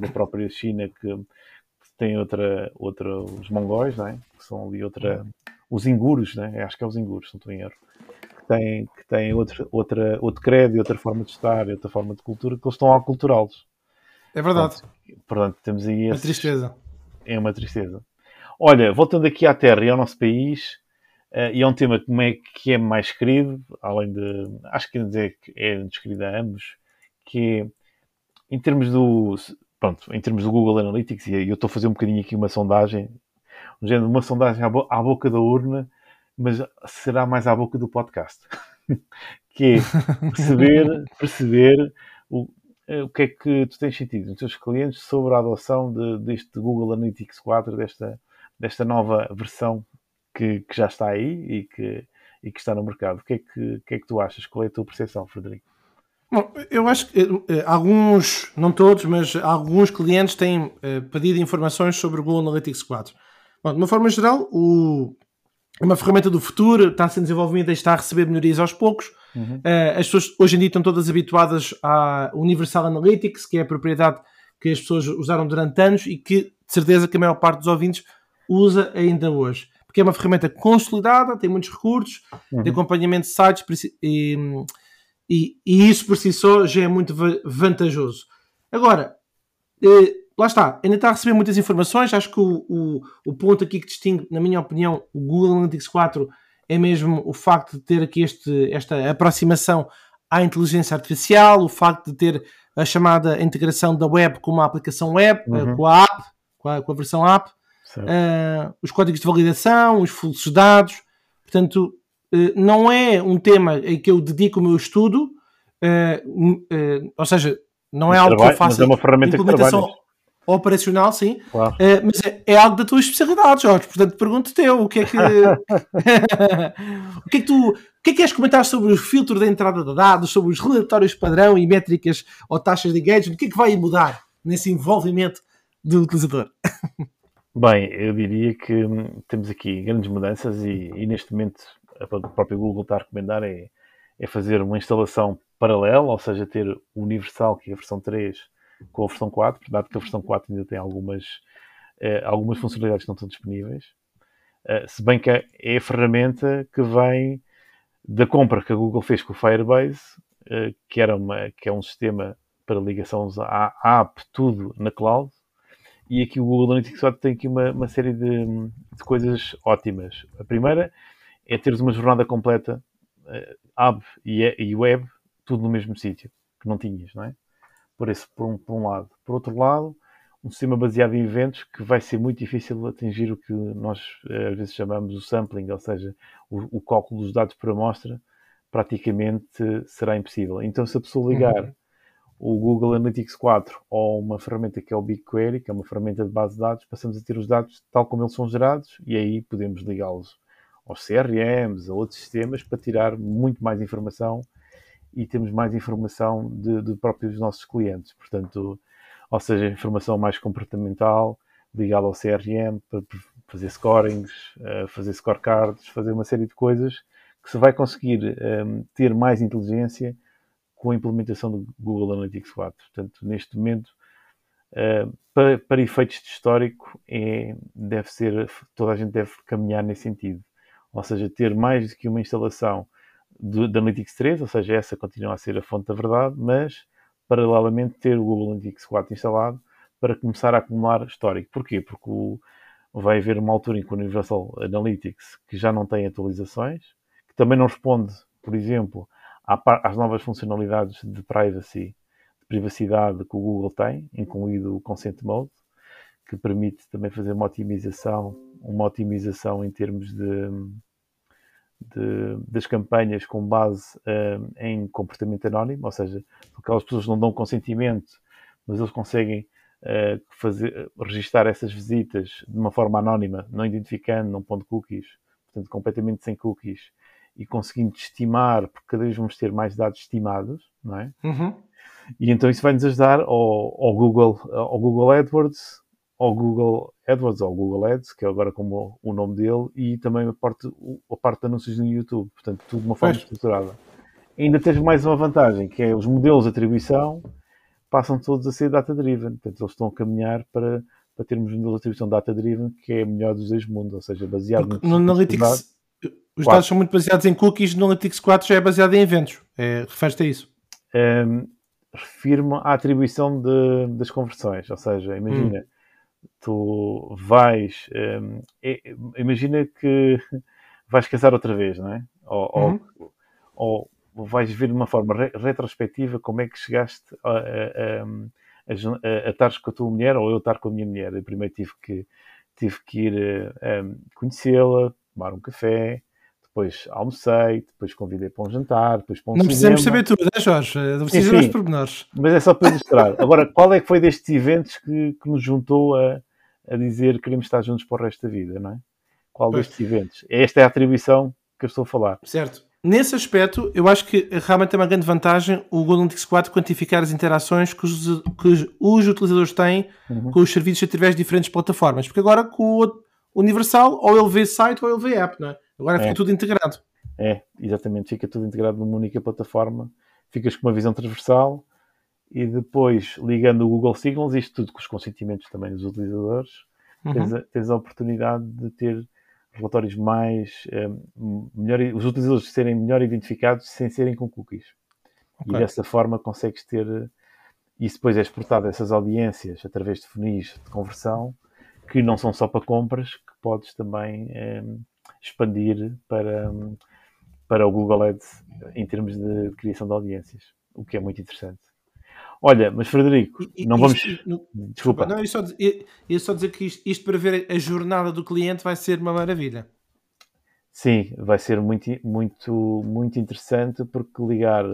da, própria China que, que tem outra, outra, os mongóis, é? que são ali outra, os inguros, é? acho que é os inguros, não estou em erro, têm, que têm outra, outra, outro credo, outra forma de estar, outra forma de cultura, que eles estão a aculturá-los. É verdade. Portanto, portanto temos aí. Esses... Uma tristeza. É uma tristeza. Olha, voltando aqui à Terra e ao nosso país, uh, e é um tema como é, que é mais querido, além de. Acho que dizer que é desquerido a ambos, que é, em termos do. Pronto, em termos do Google Analytics, e eu estou a fazer um bocadinho aqui uma sondagem, um género, uma sondagem à, bo à boca da urna, mas será mais à boca do podcast. que é perceber, perceber o, o que é que tu tens sentido nos teus clientes sobre a adoção de, deste Google Analytics 4, desta, desta nova versão que, que já está aí e que, e que está no mercado. O que, é que, que é que tu achas? Qual é a tua percepção, Frederico? Bom, eu acho que eh, alguns, não todos, mas alguns clientes têm eh, pedido informações sobre o Google Analytics 4. Bom, de uma forma geral, o, uma ferramenta do futuro está sendo desenvolvida e está a receber melhorias aos poucos. Uhum. Uh, as pessoas hoje em dia estão todas habituadas à Universal Analytics, que é a propriedade que as pessoas usaram durante anos e que, de certeza, que a maior parte dos ouvintes usa ainda hoje. Porque é uma ferramenta consolidada, tem muitos recursos, uhum. de acompanhamento de sites e, e, e, isso por si só já é muito vantajoso. Agora, eh, lá está, ainda está a receber muitas informações. Acho que o, o, o, ponto aqui que distingue, na minha opinião, o Google Analytics 4 é mesmo o facto de ter aqui este, esta aproximação à inteligência artificial, o facto de ter a chamada integração da web com uma aplicação web, eh, uhum. com a app, com a, com a versão app, uh, os códigos de validação, os fluxos de dados. Portanto, uh, não é um tema em que eu dedico o meu estudo, uh, ou seja, não é algo que eu faça. Mas é uma ferramenta que operacional, sim, claro. mas é, é, algo da tua especialidade, Jorge. Portanto, pergunto-te eu o que é que. o que é que tu. O que é que queres comentar sobre o filtro da entrada de dados, sobre os relatórios padrão e métricas ou taxas de engagement? O que é que vai mudar nesse envolvimento do utilizador? Bem, eu diria que hum, temos aqui grandes mudanças e, e neste momento a própria Google está a recomendar é, é, fazer uma instalação paralela, ou seja, ter o Universal, que é a versão 3, com a versão 4, dado que a versão 4 ainda tem algumas, eh, algumas funcionalidades que não estão disponíveis. Uh, se bem que é a ferramenta que vem da compra que a Google fez com o Firebase, uh, que, era uma, que é um sistema para ligação à app, tudo na cloud, e aqui o Google Analytics tem aqui uma, uma série de, de, coisas ótimas. A primeira é teres uma jornada completa, uh, app e, e web, tudo no mesmo sítio, que não tinhas, não é? Por, esse, por, um, por um lado. Por outro lado, um sistema baseado em eventos que vai ser muito difícil atingir o que nós eh, às vezes chamamos o sampling, ou seja, o, o cálculo dos dados por amostra, praticamente será impossível. Então, se a pessoa ligar uhum o Google Analytics 4 ou uma ferramenta que é o BigQuery, que é uma ferramenta de base de dados, passamos a ter os dados tal como eles são gerados e aí podemos ligá-los aos CRMs, a outros sistemas, para tirar muito mais informação e temos mais informação de, de próprios nossos clientes. Portanto, ou seja, informação mais comportamental, ligada ao CRM, para fazer scorings, eh, fazer scorecards, fazer uma série de coisas que se vai conseguir um, ehm, ter mais inteligência com a implementação do Google Analytics 4. Portanto, neste momento, uh, para, para, efeitos de histórico, é, deve ser, toda a gente deve caminhar nesse sentido. Ou seja, ter mais do que uma instalação da Analytics 3, ou seja, essa continua a ser a fonte da verdade, mas paralelamente ter o Google Analytics 4 instalado para começar a acumular histórico. Porquê? Porque o, vai haver uma altura em que o Universal Analytics que já não tem atualizações, que também não responde, por exemplo, às novas funcionalidades de privacy, de privacidade que o Google tem, incluído o Consent Mode, que permite também fazer uma otimização, uma otimização em termos de, de das campanhas com base uh, em comportamento anónimo, ou seja, aquelas pessoas não dão consentimento, mas eles conseguem uh, fazer, registar essas visitas de uma forma anónima, não identificando, não pondo cookies, portanto, completamente sem cookies, e conseguindo estimar, porque cada vez vamos ter mais dados estimados, não é? Uhum. E então isso vai nos ajudar ao, ao, Google, ao Google AdWords, ao Google AdWords, ao Google Ads, que é agora como o nome dele, e também a parte, a parte de anúncios no YouTube. Portanto, tudo de uma forma estruturada. Ainda tens mais uma vantagem, que é os modelos de atribuição passam todos a ser data-driven. Portanto, eles estão a caminhar para, para termos um modelo de atribuição data-driven que é melhor dos dois mundos, ou seja, baseado no Analytics os 4. dados são muito baseados em cookies, no Analytics 4 já é baseado em eventos. É, Refere-te a isso? Um, Refiro-me à atribuição de, das conversões, ou seja, imagina, hum. Tu vais, um, imagina que vais casar outra vez, não é? Ou, uhum. ou, ou, vais ver de uma forma re retrospectiva como é que chegaste a, a, a, a, estar com a tua mulher ou eu estar com a minha mulher. Eu primeiro tive que, tive que ir um, conhecê-la, tomar um café, depois almocei, depois convidei para um jantar, depois para um Não cinema. precisamos saber tudo, é Jorge? Não precisamos dos pormenores. Mas é só para ilustrar. Agora, qual é que foi destes eventos que, que nos juntou a, a dizer que queremos estar juntos para o resto da vida, não é? Qual pois. destes eventos? Esta é a atribuição que eu estou a falar. Certo. Nesse aspecto, eu acho que realmente é uma grande vantagem o Google Analytics 4 quantificar as interações que os, que os utilizadores têm uhum. com os serviços através de diferentes plataformas. Porque agora com o Universal, ou ele vê site ou ele vê app, não é? Agora é. fica tudo integrado. É, exatamente. Fica tudo integrado numa única plataforma. Ficas com uma visão transversal e depois, ligando o Google Signals, isto tudo com os consentimentos também dos utilizadores, uhum. tens, a, tens a oportunidade de ter relatórios mais um, melhor, os utilizadores serem melhor identificados sem serem com cookies. Okay. E dessa forma consegues ter isso depois é exportado a essas audiências através de funis de conversão que não são só para compras, que podes também um, expandir para, para o Google Ads em termos de criação de audiências, o que é muito interessante. Olha, mas Frederico, e, não vamos. Desculpa. Não, eu só, eu só dizer que isto, isto, para ver a jornada do cliente vai ser uma maravilha. Sim, vai ser muito, muito, muito interessante porque ligar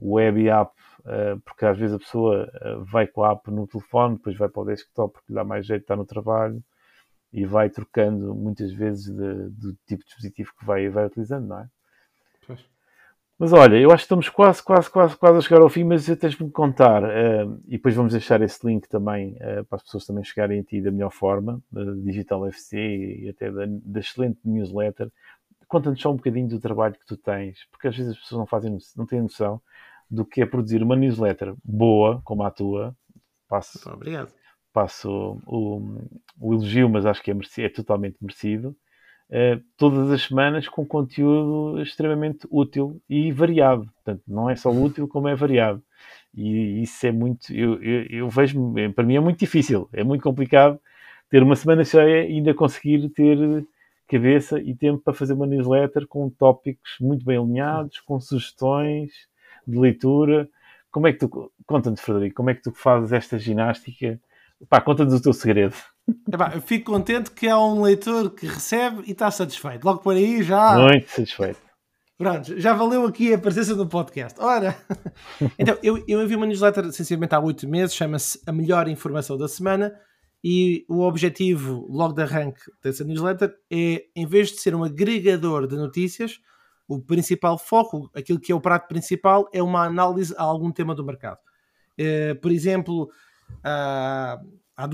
web e app, uh, porque às vezes a pessoa uh, vai com a app no telefone, depois vai para o desktop porque lhe dá mais jeito de estar no trabalho e vai trocando muitas vezes de, do tipo de dispositivo que vai, vai utilizando, não é? Pois. Mas olha, eu acho que estamos quase, quase, quase, quase a chegar ao fim, mas tens de me contar, uh, e depois vamos deixar esse link também uh, para as pessoas também chegarem a ti da melhor forma, da Digital FC e até da, da excelente newsletter. Conta-nos só um bocadinho do trabalho que tu tens, porque às vezes as pessoas não, fazem, não têm noção do que é produzir uma newsletter boa, como a tua. Passo, Obrigado. Passo o, o, elogio, mas acho que é, merecido, é totalmente merecido uh, todas as semanas com conteúdo extremamente útil e variado. Portanto, não é só útil, como é variado. E isso é muito. Eu, eu, eu vejo, para mim é muito difícil, é muito complicado ter uma semana cheia e ainda conseguir ter cabeça e tempo para fazer uma newsletter com tópicos muito bem alinhados, com sugestões de leitura. Como é que tu, conta-nos, Frederico, como é que tu fazes esta ginástica? Pá, conta-nos o teu segredo. Epá, eu fico contente que há um leitor que recebe e está satisfeito. Logo por aí já. Muito satisfeito. Pronto, já valeu aqui a presença do podcast. Ora, então eu, eu enviei uma newsletter essencialmente há oito meses, chama-se A Melhor Informação da Semana. E o objetivo, logo de arranque dessa newsletter, é, em vez de ser um agregador de notícias, o principal foco, aquilo que é o prato principal, é uma análise a algum tema do mercado. Uh, por exemplo, uh, há,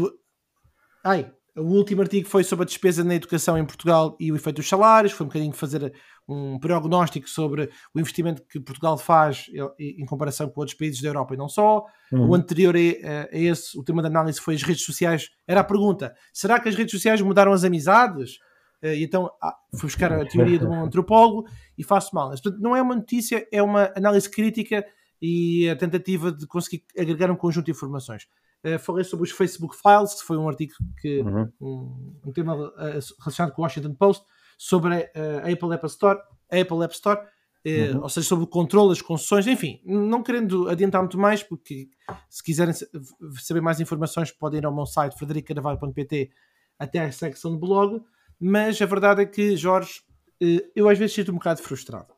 Ai, o último artigo foi sobre a despesa na educação em Portugal e o efeito dos salários. Foi um bocadinho fazer um prognóstico sobre o investimento que Portugal faz em comparação com outros países da Europa e não só. Uhum. O anterior a, a, esse, o tema da análise foi as redes sociais. Era a pergunta: será que as redes sociais mudaram as amizades? Eh, e então ah, fui buscar a teoria de um antropólogo e faço mal. Portanto, não é uma notícia, é uma análise crítica e a tentativa de conseguir agregar um conjunto de informações. Uh, falei sobre os Facebook Files, que foi um artigo que uhum. um, um, tema uh, relacionado com o Washington Post sobre uh, a Apple App Store, a Apple App Store, uhum. ou seja, sobre o controle das concessões, enfim, não querendo adiantar muito mais, porque se quiserem saber mais informações podem ir ao meu site fredericaravalo.pt até a secção de blog, mas a verdade é que, Jorge, eu às vezes sinto um bocado frustrado.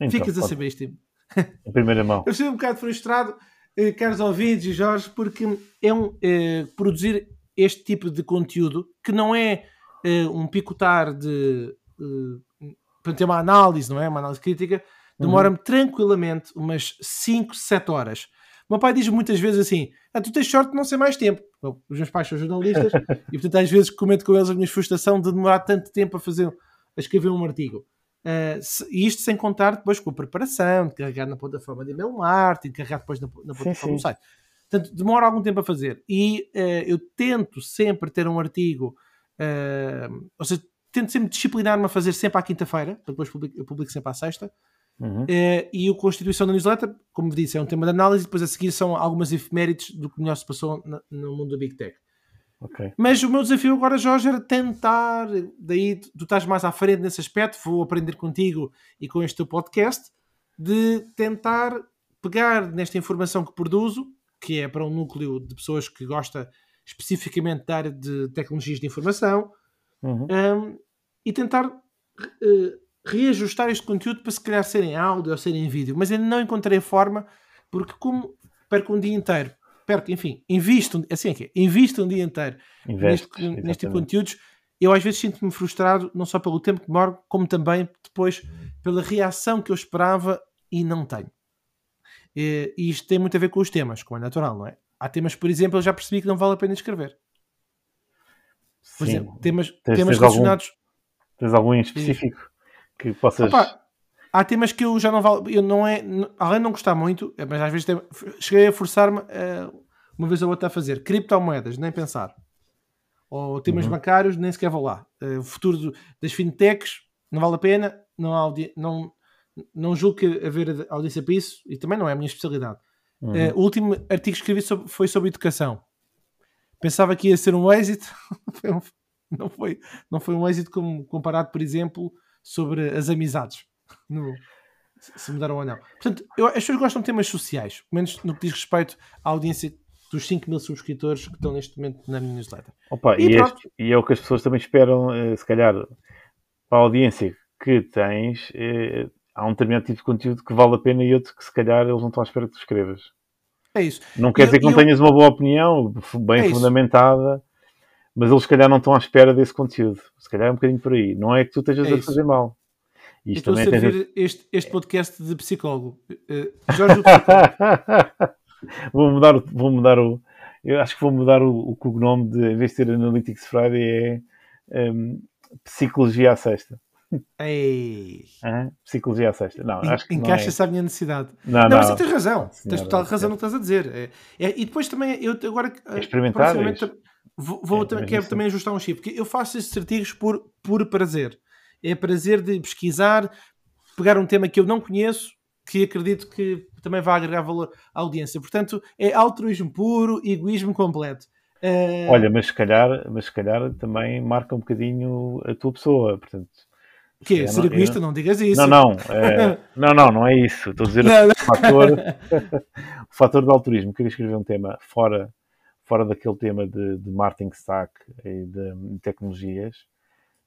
Então, Ficas a saber isto. Em primeira mão. eu sinto um bocado frustrado eh, caros ouvintes e Jorge, porque é um, é, produzir este tipo de conteúdo que não é, é um picotar de para ter uma análise, não é? Uma análise crítica, demora-me uhum. tranquilamente umas 5, 7 horas. O meu pai diz muitas vezes assim: ah, tu tens sorte de não ser mais tempo. Bom, os meus pais são jornalistas e, portanto, às vezes comento com eles a minha frustração de demorar tanto tempo a fazer a escrever um artigo. Uh, e isto sem contar depois com a preparação, de carregar na plataforma de email marketing, de carregar depois na, na plataforma do site. Portanto, demora algum tempo a fazer. E uh, eu tento sempre ter um artigo, uh, ou seja, tento sempre disciplinar-me a fazer sempre à quinta-feira, depois publico, eu publico sempre à sexta. Uhum. e o Constituição da Newsletter, como disse, é um tema de análise, e depois a seguir são algumas efemérides do que melhor se passou no, no mundo da Big Tech. Okay. Mas o meu desafio agora, Jorge, era tentar, daí tu estás mais à frente nesse aspecto, vou aprender contigo e com este teu podcast, de tentar pegar nesta informação que produzo, que é para um núcleo de pessoas que gosta especificamente da área de tecnologias de informação, uhum. um, e tentar uh, reajustar este conteúdo para se calhar ser em áudio ou ser em vídeo, mas ainda não encontrei forma, porque como perco um dia inteiro, perco, enfim, invisto, assim é que é, invisto um dia inteiro Investes, neste, neste tipo de conteúdos, eu às vezes sinto-me frustrado, não só pelo tempo que demoro, como também depois pela reação que eu esperava e não tenho. E, e isto tem muito a ver com os temas, como é natural, não é? Há temas, por exemplo, eu já percebi que não vale a pena escrever. Por Sim. exemplo, temas, Tens- temas tens algum- relacionados. Tens algum em específico que possas. Opa, há temas que eu já não vale. Eu não é, além de não gostar muito, é, mas às vezes tem- cheguei a forçar-me eh, uma vez ou outra a fazer criptomoedas, nem pensar. Ou temas Uhum. bancários, nem sequer vou lá. Eh, o futuro do- das fintechs não vale a pena, não, há não, não julgo que haver audiência para isso e também não é a minha especialidade. Uhum. Eh, o último artigo que escrevi sobre- foi sobre educação. Pensava que ia ser um êxito, não, foi, não foi um êxito como comparado, por exemplo, sobre as amizades. No- se- mudaram ou não. Portanto, eu, as pessoas gostam de temas sociais, pelo menos no que diz respeito à audiência dos 5 mil subscritores que estão neste momento na minha newsletter. Opa, E e, este- e é o que as pessoas também esperam, eh, se calhar, para a audiência que tens, eh, há um determinado tipo de conteúdo que vale a pena e outro que se calhar eles não estão à espera que tu escrevas. É isso. Não quer E dizer que eu- não tenhas uma boa opinião, bem É isso. fundamentada, mas eles se calhar não estão à espera desse conteúdo. Se calhar é um bocadinho por aí. Não é que tu estejas É a isso. fazer mal. Isto estou a também tem servir este, este podcast de psicólogo. Eh, Jorge, o psicólogo. vou mudar, o- vou mudar o. Eu acho que vou mudar o, o cognome de, em vez de ter Analytics Friday, é hum, Psicologia à Sexta. Ei. Hã? Psicologia à Sexta. Não, En- acho que é. Encaixa-se à minha necessidade. Não, Não, não. mas você tens razão. tens Senhora, total razão é. no que estás a dizer. É, é- e depois também, eu agora. eh, Experimentar. Vou, vou É, também, mas quero também ajustar um chip, porque eu faço estes artigos por, por prazer. É prazer de pesquisar, pegar um tema que eu não conheço, que acredito que também vai agregar valor à audiência. Portanto, é altruísmo puro, egoísmo completo. Eh, Olha, mas se, calhar, mas se calhar também marca um bocadinho a tua pessoa. Portanto, o quê? eu Ser não- egoísta? eu Não digas isso. Não, não, é, não, não, não é isso. Estou a dizer Não, não. o fator, o fator do altruísmo. Queria escrever um tema fora, fora daquele tema de, de marketing stack e de tecnologias.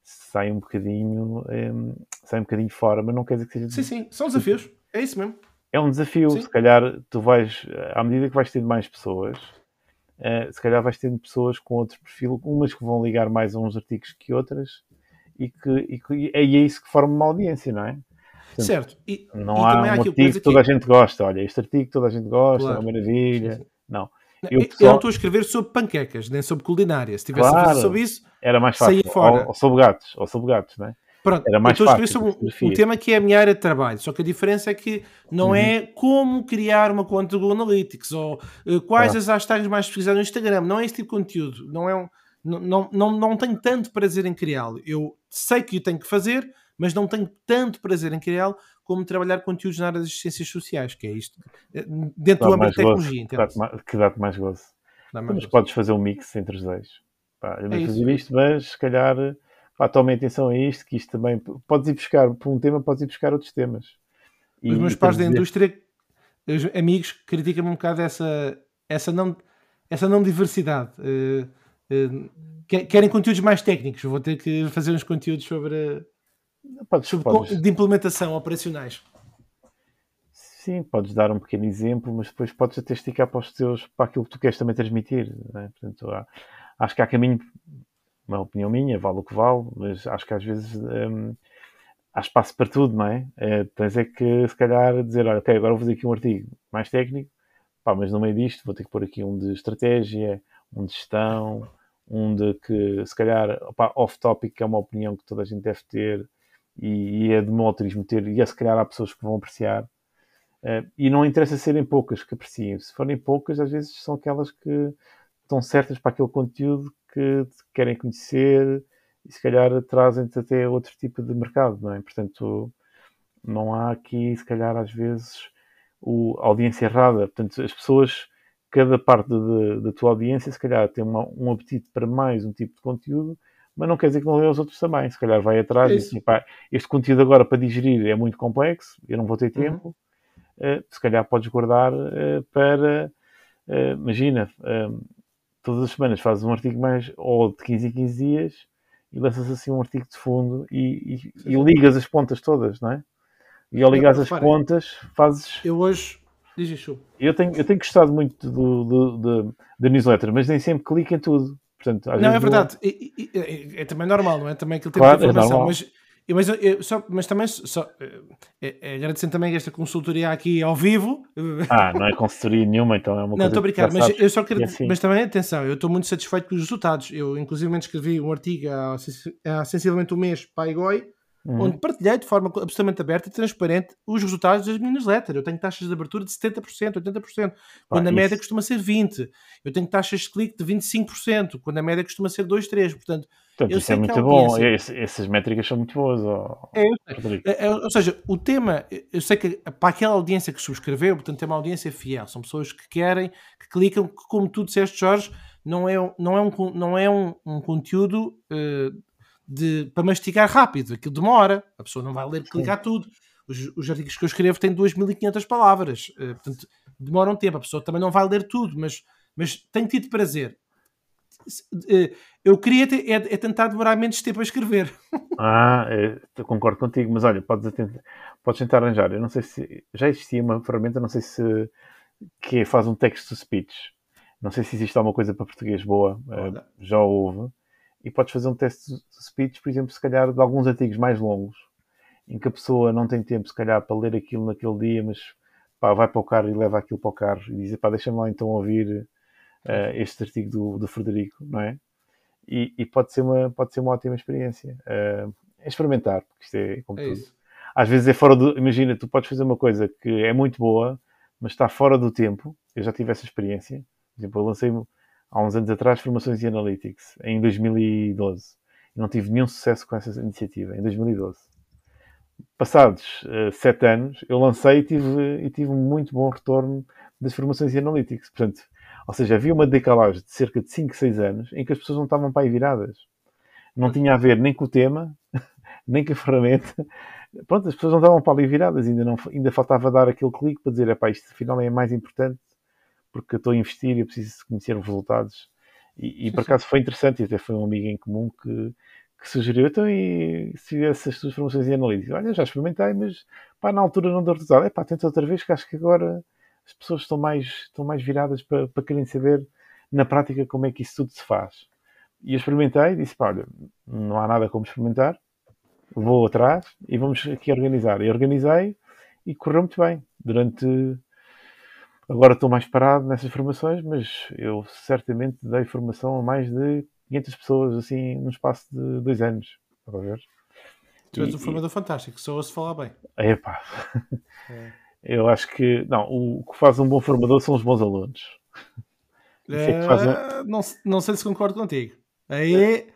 Sai um bocadinho, em, sai um bocadinho fora, mas não quer dizer que seja Sim, sim, são desafios. É isso mesmo. é um desafio. Sim. Se calhar tu vais, à medida que vais tendo mais pessoas, eh, se calhar vais tendo pessoas com outro perfil, umas que vão ligar mais a uns artigos que outras, e que, e que é isso que forma uma audiência, não é? Portanto, certo. E, Não e há também um artigo que toda a gente gosta. Olha, este artigo toda a gente gosta, Claro. é uma maravilha. Sim, sim. Não, Eu, eu, pessoal- não estou a escrever sobre panquecas, nem sobre culinária. Se tivesse Claro. sobre isso, era mais saía fácil. fora. Ou, ou sobre gatos, ou sobre gatos, não é? Pronto, Era mais eu estou a escrever fácil, sobre um, um tema que é a minha área de trabalho, só que a diferença é que não Uhum. é como criar uma conta do Google Analytics ou eh, quais Ah. as hashtags mais pesquisadas no Instagram. Não é esse tipo de conteúdo. Não, é um, não, não, não, não tenho tanto prazer em criá-lo. Eu sei que o tenho que fazer, mas não tenho tanto prazer em criá-lo como trabalhar conteúdos na área das ciências sociais, que é isto, eh, dentro do âmbito da gozo, tecnologia. ma- que dá-te mais gozo. Dá mais Mas gosto. podes fazer um mix entre os dois. Pá, eu vou É fazer isto, mas se calhar pá, tomem atenção a isto, que isto também podes ir buscar por um tema, podes ir buscar outros temas. E- Os meus pais da indústria, os amigos, criticam-me um bocado essa, essa, não, essa não diversidade. Eh, que- querem conteúdos mais técnicos. Vou ter que fazer uns conteúdos sobre, Podes, de implementação operacionais. Sim, podes dar um pequeno exemplo, mas depois podes até esticar para os teus, para aquilo que tu queres também transmitir. não é? Portanto, há- acho que há caminho, uma opinião minha, vale o que vale, mas acho que às vezes hum, há espaço para tudo, não é? é? Tens é que, se calhar, dizer, olha, ok, agora vou fazer aqui um artigo mais técnico, pá, mas no meio disto vou ter que pôr aqui um de estratégia, um de gestão, um de que, se calhar, off-topic, que é uma opinião que toda a gente deve ter, e, e é de meu autorismo ter, e é se calhar há pessoas que vão apreciar, eh, e não interessa serem poucas que apreciem. Se forem poucas, às vezes são aquelas que estão certas para aquele conteúdo que querem conhecer e se calhar trazem-te até outro tipo de mercado, não é? Portanto, não há aqui, se calhar, às vezes, o, a audiência errada. Portanto, as pessoas, cada parte da tua audiência, se calhar, tem uma- um apetite para mais um tipo de conteúdo, mas não quer dizer que não lê os outros também. Se calhar vai atrás É e assim, pá, este conteúdo agora para digerir é muito complexo, eu não vou ter Uhum. tempo. Eh, se calhar podes guardar eh, para, eh, imagina, todas as semanas fazes um artigo mais, ou de 15 em 15 dias, e lanças assim um artigo de fundo e, e, e ligas as pontas todas, não é? E ao ligar as pontas, fazes. Eu hoje. Diz isso. Eu tenho, eu tenho gostado muito do, do, do, da newsletter, mas nem sempre clico em tudo. Portanto, não, é verdade. É, é, é, também normal, não é? Também aquilo tem claro, é informação. É mas mas, eu, só, mas também só, é, é, agradecendo também esta consultoria aqui ao vivo. Ah, não é consultoria nenhuma, então é uma não, coisa. Não, estou a brincar, mas eu só quero. Assim. Mas também, atenção, eu estou muito satisfeito com os resultados. Eu, inclusive, escrevi um artigo há, há sensivelmente um mês para a IGOI uhum. onde partilhei de forma absolutamente aberta e transparente os resultados das minhas newsletters. Eu tenho taxas de abertura de 70%, 80%, quando ah, a média isso. costuma ser 20%. Eu tenho taxas de clique de 25%, quando a média costuma ser 2, 3%. Portanto, Portanto, isso é muito bom. essas métricas são muito boas. Oh, é, é, é, ou seja, o tema, eu sei que para aquela audiência que subscreveu, portanto, é uma audiência fiel. São pessoas que querem, que clicam, que, como tu disseste, Jorge, não é, não é, um, não é um, um conteúdo uh, de, para mastigar rápido, aquilo demora, a pessoa não vai ler, clicar tudo. Os, os, artigos que eu escrevo têm 2.500 palavras, uh, portanto demora um tempo, a pessoa também não vai ler tudo, mas, mas tem tido prazer. Uh, eu queria ter, é, é, tentar demorar menos tempo a escrever. Ah, é, concordo contigo, mas olha, podes tentar, podes tentar arranjar. Eu não sei se já existia uma ferramenta, não sei se que faz um text to speech. Não sei se existe alguma coisa para português boa, uh, já houve e podes fazer um teste de speech, por exemplo, se calhar de alguns artigos mais longos, em que a pessoa não tem tempo, se calhar, para ler aquilo naquele dia, mas pá, vai para o carro e leva aquilo para o carro e diz, pá, deixa-me lá então ouvir uh, este artigo do, do Frederico, não é? E, e, pode, ser uma, pode ser uma ótima experiência. Uh, é experimentar, porque isto é como é tudo. Isso. Às vezes é fora do. Imagina, tu podes fazer uma coisa que é muito boa, mas está fora do tempo. Eu já tive essa experiência. Por exemplo, eu lancei há uns anos atrás, Formações e Analytics, em 2012. E não tive nenhum sucesso com essa iniciativa, em 2012. Passados uh, sete anos, eu lancei e tive, e tive um muito bom retorno das Formações e Analytics. Portanto, ou seja, havia uma decalagem de cerca de 5, 6 anos em que as pessoas não estavam para aí viradas. Não tinha a ver nem com o tema, nem com a ferramenta. Pronto, as pessoas não estavam para ali viradas, ainda, não, ainda faltava dar aquele clique para dizer, epá, isto afinal é mais importante porque eu estou a investir e eu preciso conhecer os resultados. E, e por acaso foi interessante, e até foi um amigo em comum que, que sugeriu, então, e se tivesse as tuas formações em analítica? Olha, já experimentei, mas pá, na altura não deu resultado. É pá, tenta outra vez, que acho que agora as pessoas estão mais, estão mais viradas para, para querem saber na prática como é que isso tudo se faz. E eu experimentei e disse, pá, olha, não há nada como experimentar, vou atrás e vamos aqui organizar. E organizei e correu muito bem. Durante Agora estou mais parado nessas formações, mas eu certamente dei formação a mais de 500 pessoas, assim, no espaço de dois anos. Para ver. Tu és um formador e... fantástico, só ouço falar bem. Epá. É. Eu acho que, não, o que faz um bom formador são os bons alunos. É, um... não, não sei se concordo contigo. Aí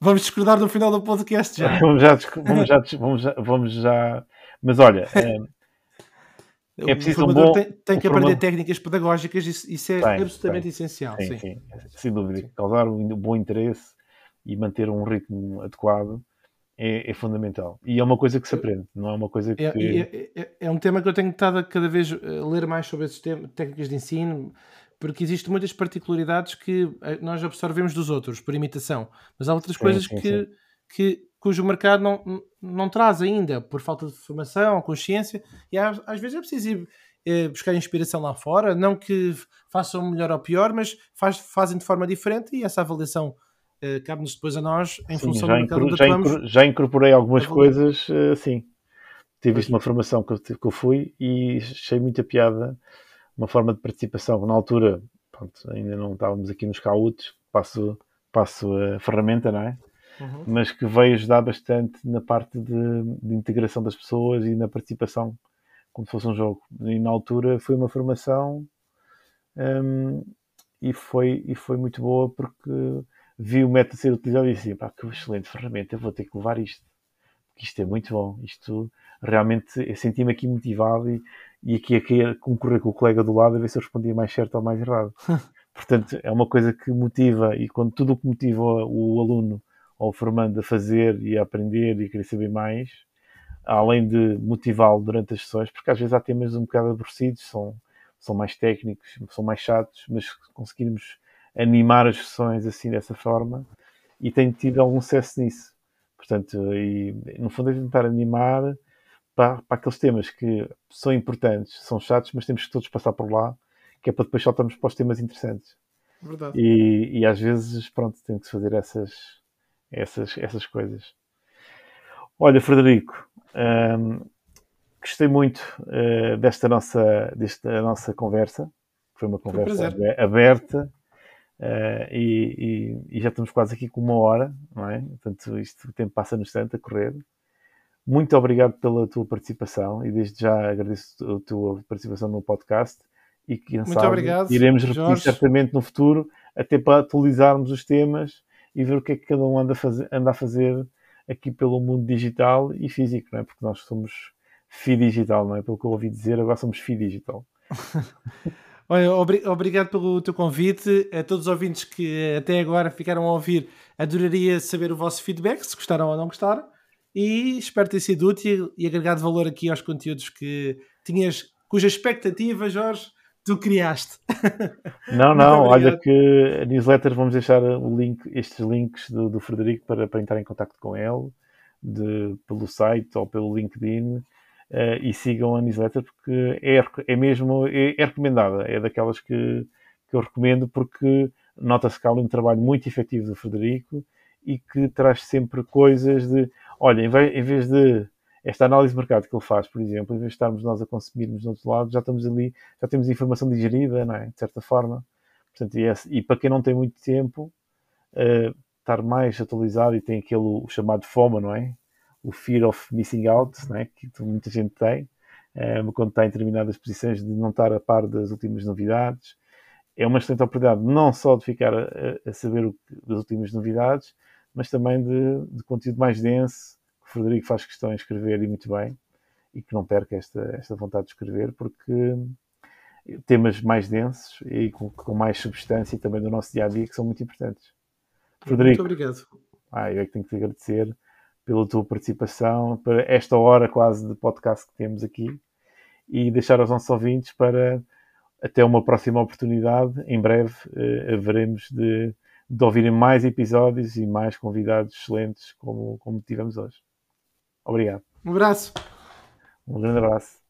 vamos discordar no final do podcast já. vamos já, vamos já, vamos já, vamos já... Mas olha, é, é preciso o um bom, tem, tem que aprender técnicas pedagógicas, isso, isso é tem, absolutamente tem. essencial. Sim, sim. sim, sem dúvida. Sim. Causar um bom interesse e manter um ritmo adequado é, é, fundamental. E é uma coisa que se aprende, não é uma coisa que. É, é, é, é um tema que eu tenho estado a cada vez a ler mais sobre esses temas, técnicas de ensino, porque existem muitas particularidades que eh, nós absorvemos dos outros por imitação, mas há outras coisas que, que cujo mercado não, não traz ainda, por falta de formação, consciência, e às, às vezes é preciso ir é, buscar inspiração lá fora, não que façam melhor ou pior, mas faz, fazem de forma diferente e essa avaliação é, cabe-nos depois a nós em sim, função do mercado já, atuamos, já incorporei algumas coisas, uh, sim. Tive isto uma formação que eu, que eu fui e achei muita piada uma forma de participação. Na altura, pronto, ainda não estávamos aqui nos cautos, passo, passo a ferramenta, não é? Uhum. mas que veio ajudar bastante na parte de, de, integração das pessoas e na participação, como se fosse um jogo. E na altura foi uma formação um, e, foi, e foi muito boa porque vi o método ser utilizado e disse: pá, que excelente ferramenta, eu vou ter que levar isto, porque isto é muito bom. Isto realmente eu senti-me aqui motivado e, e aqui, aqui a concorrer com o colega do lado a ver se eu respondia mais certo ou mais errado. Portanto, é uma coisa que motiva, e quando tudo o que motiva o aluno ou formando a fazer e a aprender e querer saber mais, além de motivá-lo durante as sessões, porque às vezes há temas um bocado aborrecidos, são, são mais técnicos, são mais chatos, mas conseguirmos animar as sessões assim dessa forma, e tenho tido algum sucesso nisso. Portanto, e, no fundo é tentar animar para, para, aqueles temas que são importantes, são chatos, mas temos que todos passar por lá, que é para depois saltarmos para os temas interessantes. Verdade. E, e às vezes, pronto, tem que fazer essas, essas, essas coisas. Olha, Frederico, hum, gostei muito uh, desta, nossa, desta nossa conversa. Foi uma conversa Foi aberta uh, e, e, e, já estamos quase aqui com uma hora, não é? Portanto, isto, o tempo passa-nos tanto a correr. Muito obrigado pela tua participação e desde já agradeço a tua participação no podcast e que Muito sabe, obrigado, iremos repetir Jorge. certamente no futuro, até para atualizarmos os temas e ver o que é que cada um anda a fazer, anda a fazer aqui pelo mundo digital e físico, não é? Porque nós somos FI digital, não é? Pelo que eu ouvi dizer, agora somos FI digital. Olha, obrigado pelo teu convite. A todos os ouvintes que até agora ficaram a ouvir, adoraria saber o vosso feedback, se gostaram ou não gostaram. E espero ter sido útil e agregado valor aqui aos conteúdos que tinhas, cuja expectativa, Jorge, tu criaste. Não, não, olha que a newsletter vamos deixar o link, estes links do, do Frederico para, para entrar em contato com ele, de, pelo site ou pelo LinkedIn. Uh, e sigam a newsletter porque é, é mesmo é, é recomendada, é daquelas que, que eu recomendo porque nota-se que há um trabalho muito efetivo do Frederico e que traz sempre coisas de olha, em vez, em vez de esta análise de mercado que ele faz, por exemplo, em vez de estarmos nós a consumirmos do outro lado, já estamos ali, já temos informação digerida, não é? De certa forma. Portanto, e, e para quem não tem muito tempo, uh, estar mais atualizado e tem aquele o chamado FOMO, não é? O Fear of Missing Out, não é? Que muita gente tem, uh, quando está em determinadas posições de não estar a par das últimas novidades. É uma excelente oportunidade não só de ficar a, a saber o, das últimas novidades, mas também de, de conteúdo mais denso, o Frederico faz questão em escrever e muito bem, e que não perca esta, esta vontade de escrever, porque temas mais densos e com, com mais substância também do nosso dia a dia que são muito importantes. Frederico, muito obrigado. Ah, eu é que tenho que te agradecer pela tua participação, para esta hora quase de podcast que temos aqui e deixar aos nossos ouvintes para até uma próxima oportunidade. Em breve eh, haveremos de, de ouvirem mais episódios e mais convidados excelentes como, como tivemos hoje. Obrigado. Um abraço. Um grande abraço.